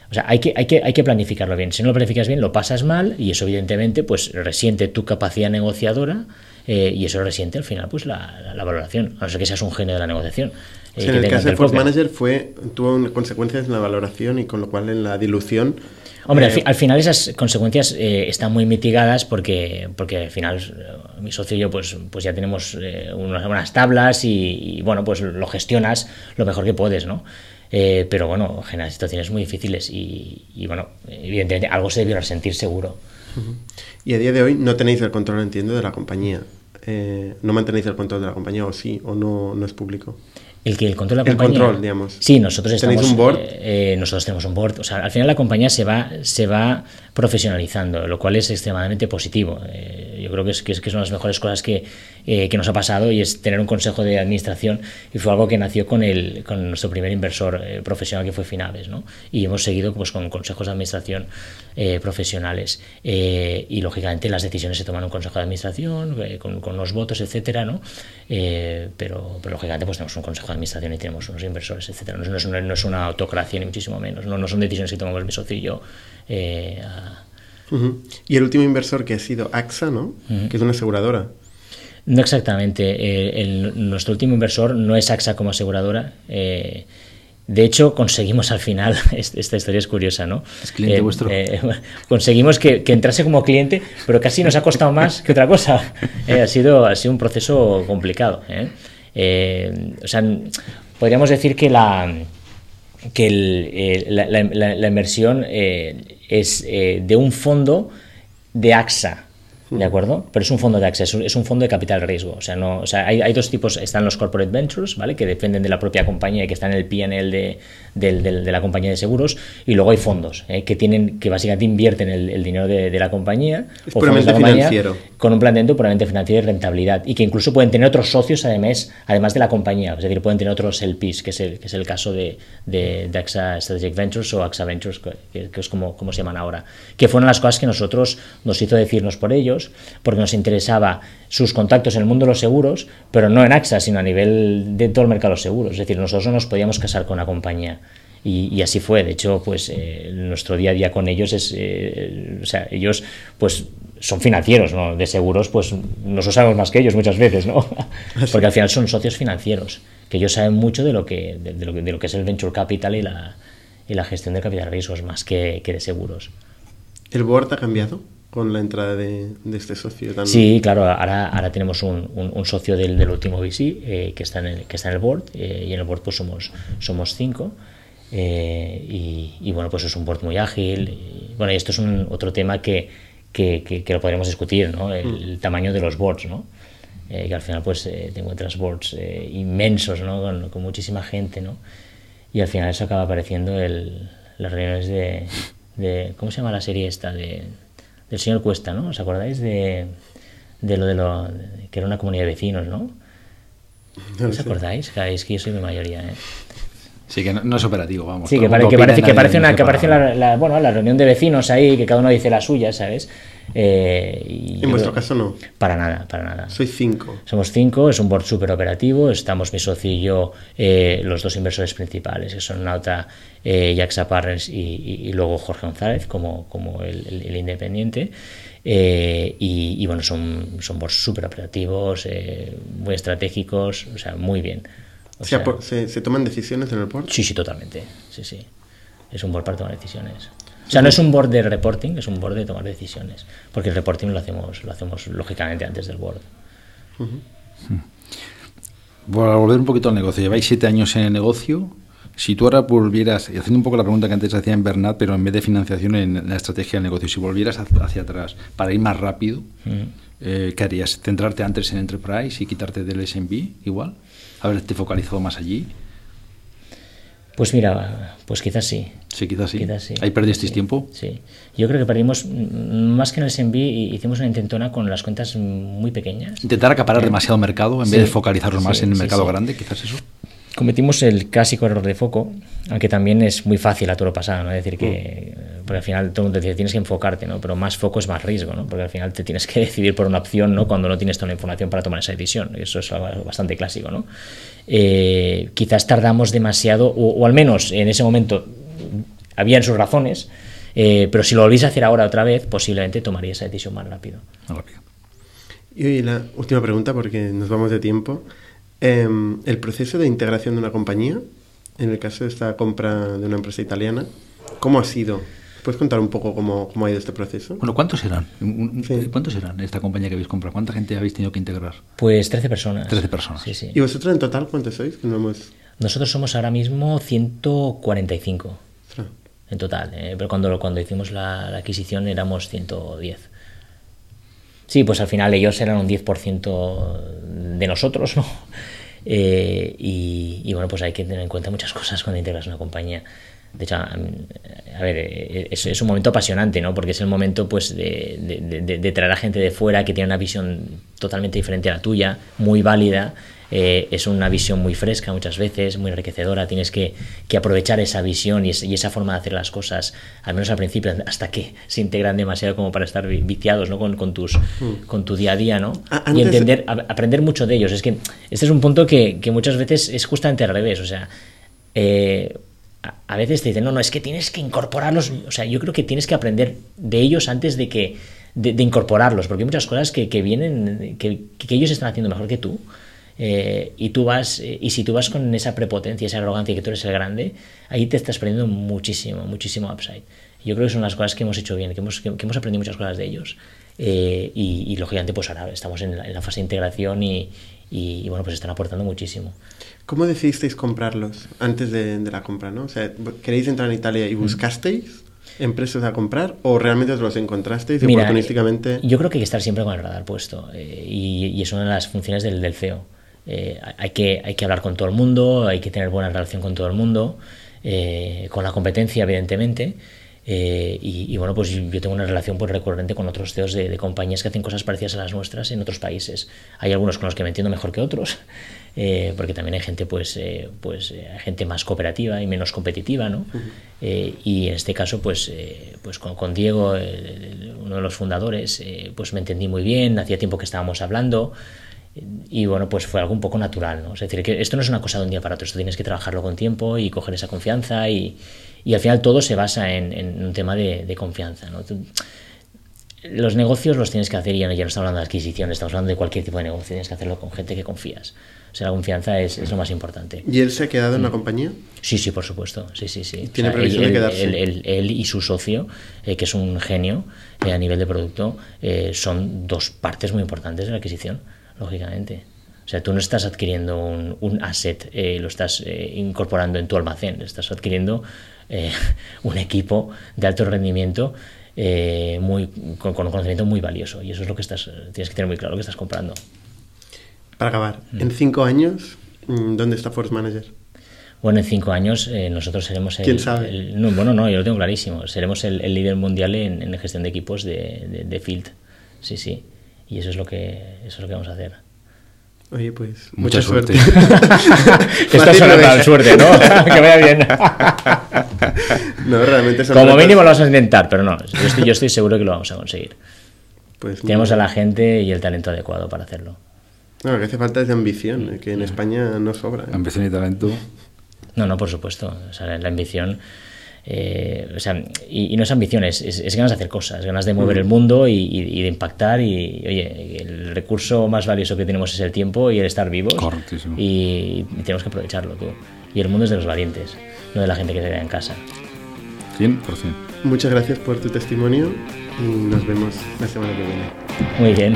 [SPEAKER 4] O sea, hay que, hay, que, hay que planificarlo bien. Si no lo planificas bien, lo pasas mal y eso evidentemente pues resiente tu capacidad negociadora eh, y eso resiente al final pues la, la, valoración, a no ser que seas un genio de la negociación.
[SPEAKER 2] Eh, en el caso de Force Manager fue, tuvo consecuencias en la valoración y con lo cual en la dilución
[SPEAKER 4] Hombre, al, eh, final esas consecuencias están muy mitigadas porque, porque al final mi socio y yo pues, pues ya tenemos unas, unas, tablas y, y, bueno, pues lo gestionas lo mejor que puedes, ¿no? Eh, pero bueno, genera situaciones muy difíciles y, bueno, evidentemente algo se debió resentir seguro.
[SPEAKER 2] Y a día de hoy no tenéis el control, entiendo, de la compañía. Eh, no mantenéis el control de la compañía o sí, o no, no es público.
[SPEAKER 4] El que el control de la compañía.
[SPEAKER 2] control, digamos.
[SPEAKER 4] Sí, nosotros estamos.
[SPEAKER 2] ¿Tenéis un board?
[SPEAKER 4] Eh, nosotros tenemos un board. O sea, al final la compañía se va, se va profesionalizando, lo cual es extremadamente positivo. Yo creo que es, que es, que, son las mejores cosas que, eh, que nos ha pasado y es tener un consejo de administración y fue algo que nació con, el, con nuestro primer inversor eh, profesional que fue Finaves ¿no? y hemos seguido pues, con consejos de administración eh, profesionales y lógicamente las decisiones se toman en un consejo de administración con, con, los votos etcétera ¿no? pero, pero lógicamente pues tenemos un consejo de administración y tenemos unos inversores etcétera no, es, una, no es una autocracia ni muchísimo menos no, no son decisiones que tomamos mi socio y yo
[SPEAKER 2] Y el último inversor que ha sido AXA, ¿no? Que es una aseguradora.
[SPEAKER 4] No exactamente. Eh, nuestro último inversor no es AXA como aseguradora. Eh, de hecho, conseguimos al final, esta historia es curiosa, ¿no?
[SPEAKER 3] Es cliente eh, vuestro.
[SPEAKER 4] conseguimos que, entrase como cliente, pero casi nos ha costado más que otra cosa. ha, sido, ha sido un proceso complicado. o sea, podríamos decir que la, que la, inversión es de un fondo de AXA ¿De acuerdo? Pero es un fondo de acceso, es un fondo de capital riesgo. O sea, no, o sea hay, hay, dos tipos, están los corporate ventures, ¿vale? Que dependen de la propia compañía y que están en el PNL de, de, de, la compañía de seguros. Y luego hay fondos ¿eh? que tienen, que básicamente invierten el, el dinero de, la compañía.
[SPEAKER 2] Es puramente financiero.
[SPEAKER 4] Con un planteamiento puramente financiero y rentabilidad. Y que incluso pueden tener otros socios además, además de la compañía. Es decir, pueden tener otros LPs, que es el, que es el caso de, de, AXA Strategic Ventures o AXA Ventures, que, que es como, como se llaman ahora. Que fueron las cosas que nosotros nos hizo decirnos por ellos porque nos interesaba sus contactos en el mundo de los seguros, pero no en AXA, sino a nivel de todo el mercado de los seguros. Es decir, nosotros no nos podíamos casar con la compañía. Y, así fue. De hecho, pues eh, nuestro día a día con ellos es, eh, o sea, ellos pues son financieros, ¿no? De seguros, pues nosotros sabemos más que ellos muchas veces, ¿no? Porque al final son socios financieros, que ellos saben mucho de lo que, de, lo, de lo, que es el venture capital y la, y la gestión de capital de riesgos, más que, que de seguros.
[SPEAKER 2] ¿El board ha cambiado? Con la entrada de, este socio.
[SPEAKER 4] Sí, claro, ahora, ahora tenemos un, un, socio del, del, último VC eh, que, está en el, que está en el board eh, y en el board pues somos, somos cinco. Eh, y, bueno, pues es un board muy ágil. Y, bueno, y esto es un, otro tema que, que, que, lo podremos discutir, ¿no? El, mm. tamaño de los boards, ¿no? que al final pues te encuentras boards inmensos, ¿no? Con, con, muchísima gente, ¿no? Y al final eso acaba apareciendo el, las reuniones de, de... ¿Cómo se llama la serie esta? De del señor Cuesta, ¿no? ¿Os acordáis de, de lo de lo que era una comunidad de vecinos, ¿no? no ¿Os acordáis? Es que yo soy de mayoría, ¿eh?
[SPEAKER 3] Sí, que no, es operativo, vamos.
[SPEAKER 4] Sí, que, parece, que parece una, que parece la, bueno, la reunión de vecinos ahí, que cada uno dice la suya, ¿sabes?
[SPEAKER 2] Eh, y en vuestro caso no.
[SPEAKER 4] Para nada, para nada.
[SPEAKER 2] Soy cinco.
[SPEAKER 4] Somos cinco, es un board súper operativo, estamos mi socio y yo, eh, los dos inversores principales, que son Nauta, eh, Jaxa Partners y, luego Jorge González como, como el, independiente. Eh, y, bueno, son, son boards súper operativos, muy estratégicos, o sea, muy bien.
[SPEAKER 2] O, sea, ¿se, toman decisiones en el board?
[SPEAKER 4] Sí, sí, totalmente. Sí, sí. Es un board para tomar decisiones. O sea, no es un board de reporting, es un board de tomar decisiones. Porque el reporting lo hacemos, lo hacemos lógicamente antes del board.
[SPEAKER 3] Bueno, a volver un poquito al negocio. Lleváis siete años en el negocio. Si tú ahora volvieras, y haciendo un poco la pregunta que antes hacía en Bernat, pero en vez de financiación en la estrategia del negocio, si volvieras hacia atrás para ir más rápido, eh, ¿qué harías? ¿Centrarte antes en Enterprise y quitarte del SMB igual? ¿Haberte focalizado más allí?
[SPEAKER 4] Pues mira, pues quizás sí.
[SPEAKER 3] Sí, quizás sí. ¿Ahí perdisteis tiempo?
[SPEAKER 4] Sí. Yo creo que perdimos, más que en el SMB, hicimos una intentona con las cuentas muy pequeñas.
[SPEAKER 3] Intentar acaparar demasiado mercado en vez de focalizarlo más en el mercado grande, quizás eso
[SPEAKER 4] cometimos el clásico error de foco, aunque también es muy fácil a todo lo pasado, ¿no? Es decir, que mm. porque al final todo el mundo dice, tienes que enfocarte, ¿no? Pero más foco es más riesgo, ¿no? Porque al final te tienes que decidir por una opción, ¿no? Cuando no tienes toda la información para tomar esa decisión. Eso es bastante clásico, ¿no? Eh, quizás tardamos demasiado, o, al menos en ese momento habían sus razones, eh, pero si lo volvís a hacer ahora otra vez, posiblemente tomaría esa decisión más rápido. Rápido.
[SPEAKER 2] Y la última pregunta, porque nos vamos de tiempo. Em, el proceso de integración de una compañía, en el caso de esta compra de una empresa italiana, ¿cómo ha sido? ¿Puedes contar un poco cómo, cómo ha ido este proceso?
[SPEAKER 3] Bueno, ¿cuántos eran? ¿Cuántos eran esta compañía que habéis comprado? ¿Cuánta gente habéis tenido que integrar?
[SPEAKER 4] Pues 13 personas.
[SPEAKER 3] 13 personas.
[SPEAKER 4] Sí, sí.
[SPEAKER 2] ¿Y vosotros en total cuántos sois? no hemos...
[SPEAKER 4] Nosotros somos ahora mismo 145 en total, eh, pero cuando, cuando hicimos la, la adquisición éramos 110. Sí, pues al final ellos eran un 10% de nosotros, ¿no? Eh, y, bueno, pues hay que tener en cuenta muchas cosas cuando integras una compañía. De hecho, a, ver, eh, es, un momento apasionante, ¿no? Porque es el momento, pues, de, de, traer a gente de fuera que tiene una visión totalmente diferente a la tuya, muy válida, eh, es una visión muy fresca muchas veces, muy enriquecedora, tienes que, aprovechar esa visión y, esa forma de hacer las cosas, al menos al principio, hasta que se integran demasiado como para estar viciados ¿no? con, con tus, mm. con tu día a día, ¿no? y entender, aprender mucho de ellos. Es que este es un punto que, muchas veces es justamente al revés, o sea, eh, a veces te dicen, no, no, es que tienes que incorporarlos, o sea, yo creo que tienes que aprender de ellos antes de que de, incorporarlos, porque hay muchas cosas que, vienen, que, que ellos están haciendo mejor que tú, eh, y tú vas, eh, y si tú vas con esa prepotencia, esa arrogancia que tú eres el grande, ahí te estás perdiendo muchísimo, muchísimo upside. Yo creo que son las cosas que hemos hecho bien, que hemos, que, hemos aprendido muchas cosas de ellos. Eh, y, lógicamente, pues ahora estamos en la, fase de integración y, y, bueno, pues están aportando muchísimo.
[SPEAKER 2] ¿Cómo decidisteis comprarlos antes de, de, la compra? ¿no? O sea, ¿queréis entrar en Italia y mm. buscasteis? empresas a comprar o realmente os los encontrasteis y oportunísticamente?
[SPEAKER 4] Yo creo que hay que estar siempre con el radar puesto eh, y, es una de las funciones del, del CEO. Eh, hay, que, hay que hablar con todo el mundo, hay que tener buena relación con todo el mundo, eh, con la competencia, evidentemente. y, bueno, pues yo tengo una relación pues, recurrente con otros CEOs de, de, compañías que hacen cosas parecidas a las nuestras en otros países. Hay algunos con los que me entiendo mejor que otros, eh, porque también hay gente pues eh, pues eh, gente más cooperativa y menos competitiva no y en este caso pues pues con, Diego uno de los fundadores pues me entendí muy bien hacía tiempo que estábamos hablando y bueno pues fue algo un poco natural no es decir que esto no es una cosa de un día para otro esto tienes que trabajarlo con tiempo y coger esa confianza y, y al final todo se basa en, un tema de, de confianza no los negocios los tienes que hacer y ya no, ya no estamos hablando de adquisición, estamos hablando de cualquier tipo de negocio, tienes que hacerlo con gente que confías. O sea, la confianza es, es lo más importante.
[SPEAKER 2] ¿Y él se ha quedado en la mm. compañía?
[SPEAKER 4] Sí, sí, por supuesto. Sí, sí, sí.
[SPEAKER 2] ¿Tiene previsión de quedarse?
[SPEAKER 4] Él, y su socio, eh, que es un genio eh, a nivel de producto, eh, son dos partes muy importantes de la adquisición, lógicamente. O sea, tú no estás adquiriendo un, un asset, lo estás incorporando en tu almacén, estás adquiriendo un equipo de alto rendimiento muy, con, con, un conocimiento muy valioso. Y eso es lo que estás, tienes que tener muy claro lo que estás comprando.
[SPEAKER 2] Para acabar, mm. en cinco años, mm, ¿dónde está Force Manager?
[SPEAKER 4] Bueno, en cinco años eh, nosotros seremos el,
[SPEAKER 2] ¿Quién sabe?
[SPEAKER 4] no, bueno, no, yo lo tengo clarísimo. Seremos el, líder mundial en, en, gestión de equipos de, de, Field. Sí, sí. Y eso es lo que, eso es lo que vamos a hacer.
[SPEAKER 2] Oye, pues mucha, suerte.
[SPEAKER 4] Esta es una suerte, ¿no? que vaya bien.
[SPEAKER 2] no, realmente
[SPEAKER 4] Como mínimo lo vamos a intentar, pero no, yo estoy, yo estoy seguro que lo vamos a conseguir. Pues Tenemos a la gente y el talento adecuado para hacerlo.
[SPEAKER 2] No, lo que hace falta es de ambición, eh, que en España no sobra. ¿eh?
[SPEAKER 3] Ambición y talento.
[SPEAKER 4] No, no, por supuesto. O sea, la ambición. Eh, o sea, y, no es ambición, es, es, ganas de hacer cosas, ganas de mover mm. el mundo y, de impactar. Y, oye, el recurso más valioso que tenemos es el tiempo y el estar vivos.
[SPEAKER 3] Correctísimo.
[SPEAKER 4] Y, tenemos que aprovecharlo, tú. Y el mundo es de los valientes, no de la gente que se queda en casa.
[SPEAKER 3] 100%.
[SPEAKER 2] Muchas gracias por tu testimonio y nos vemos la semana que viene.
[SPEAKER 4] Muy bien.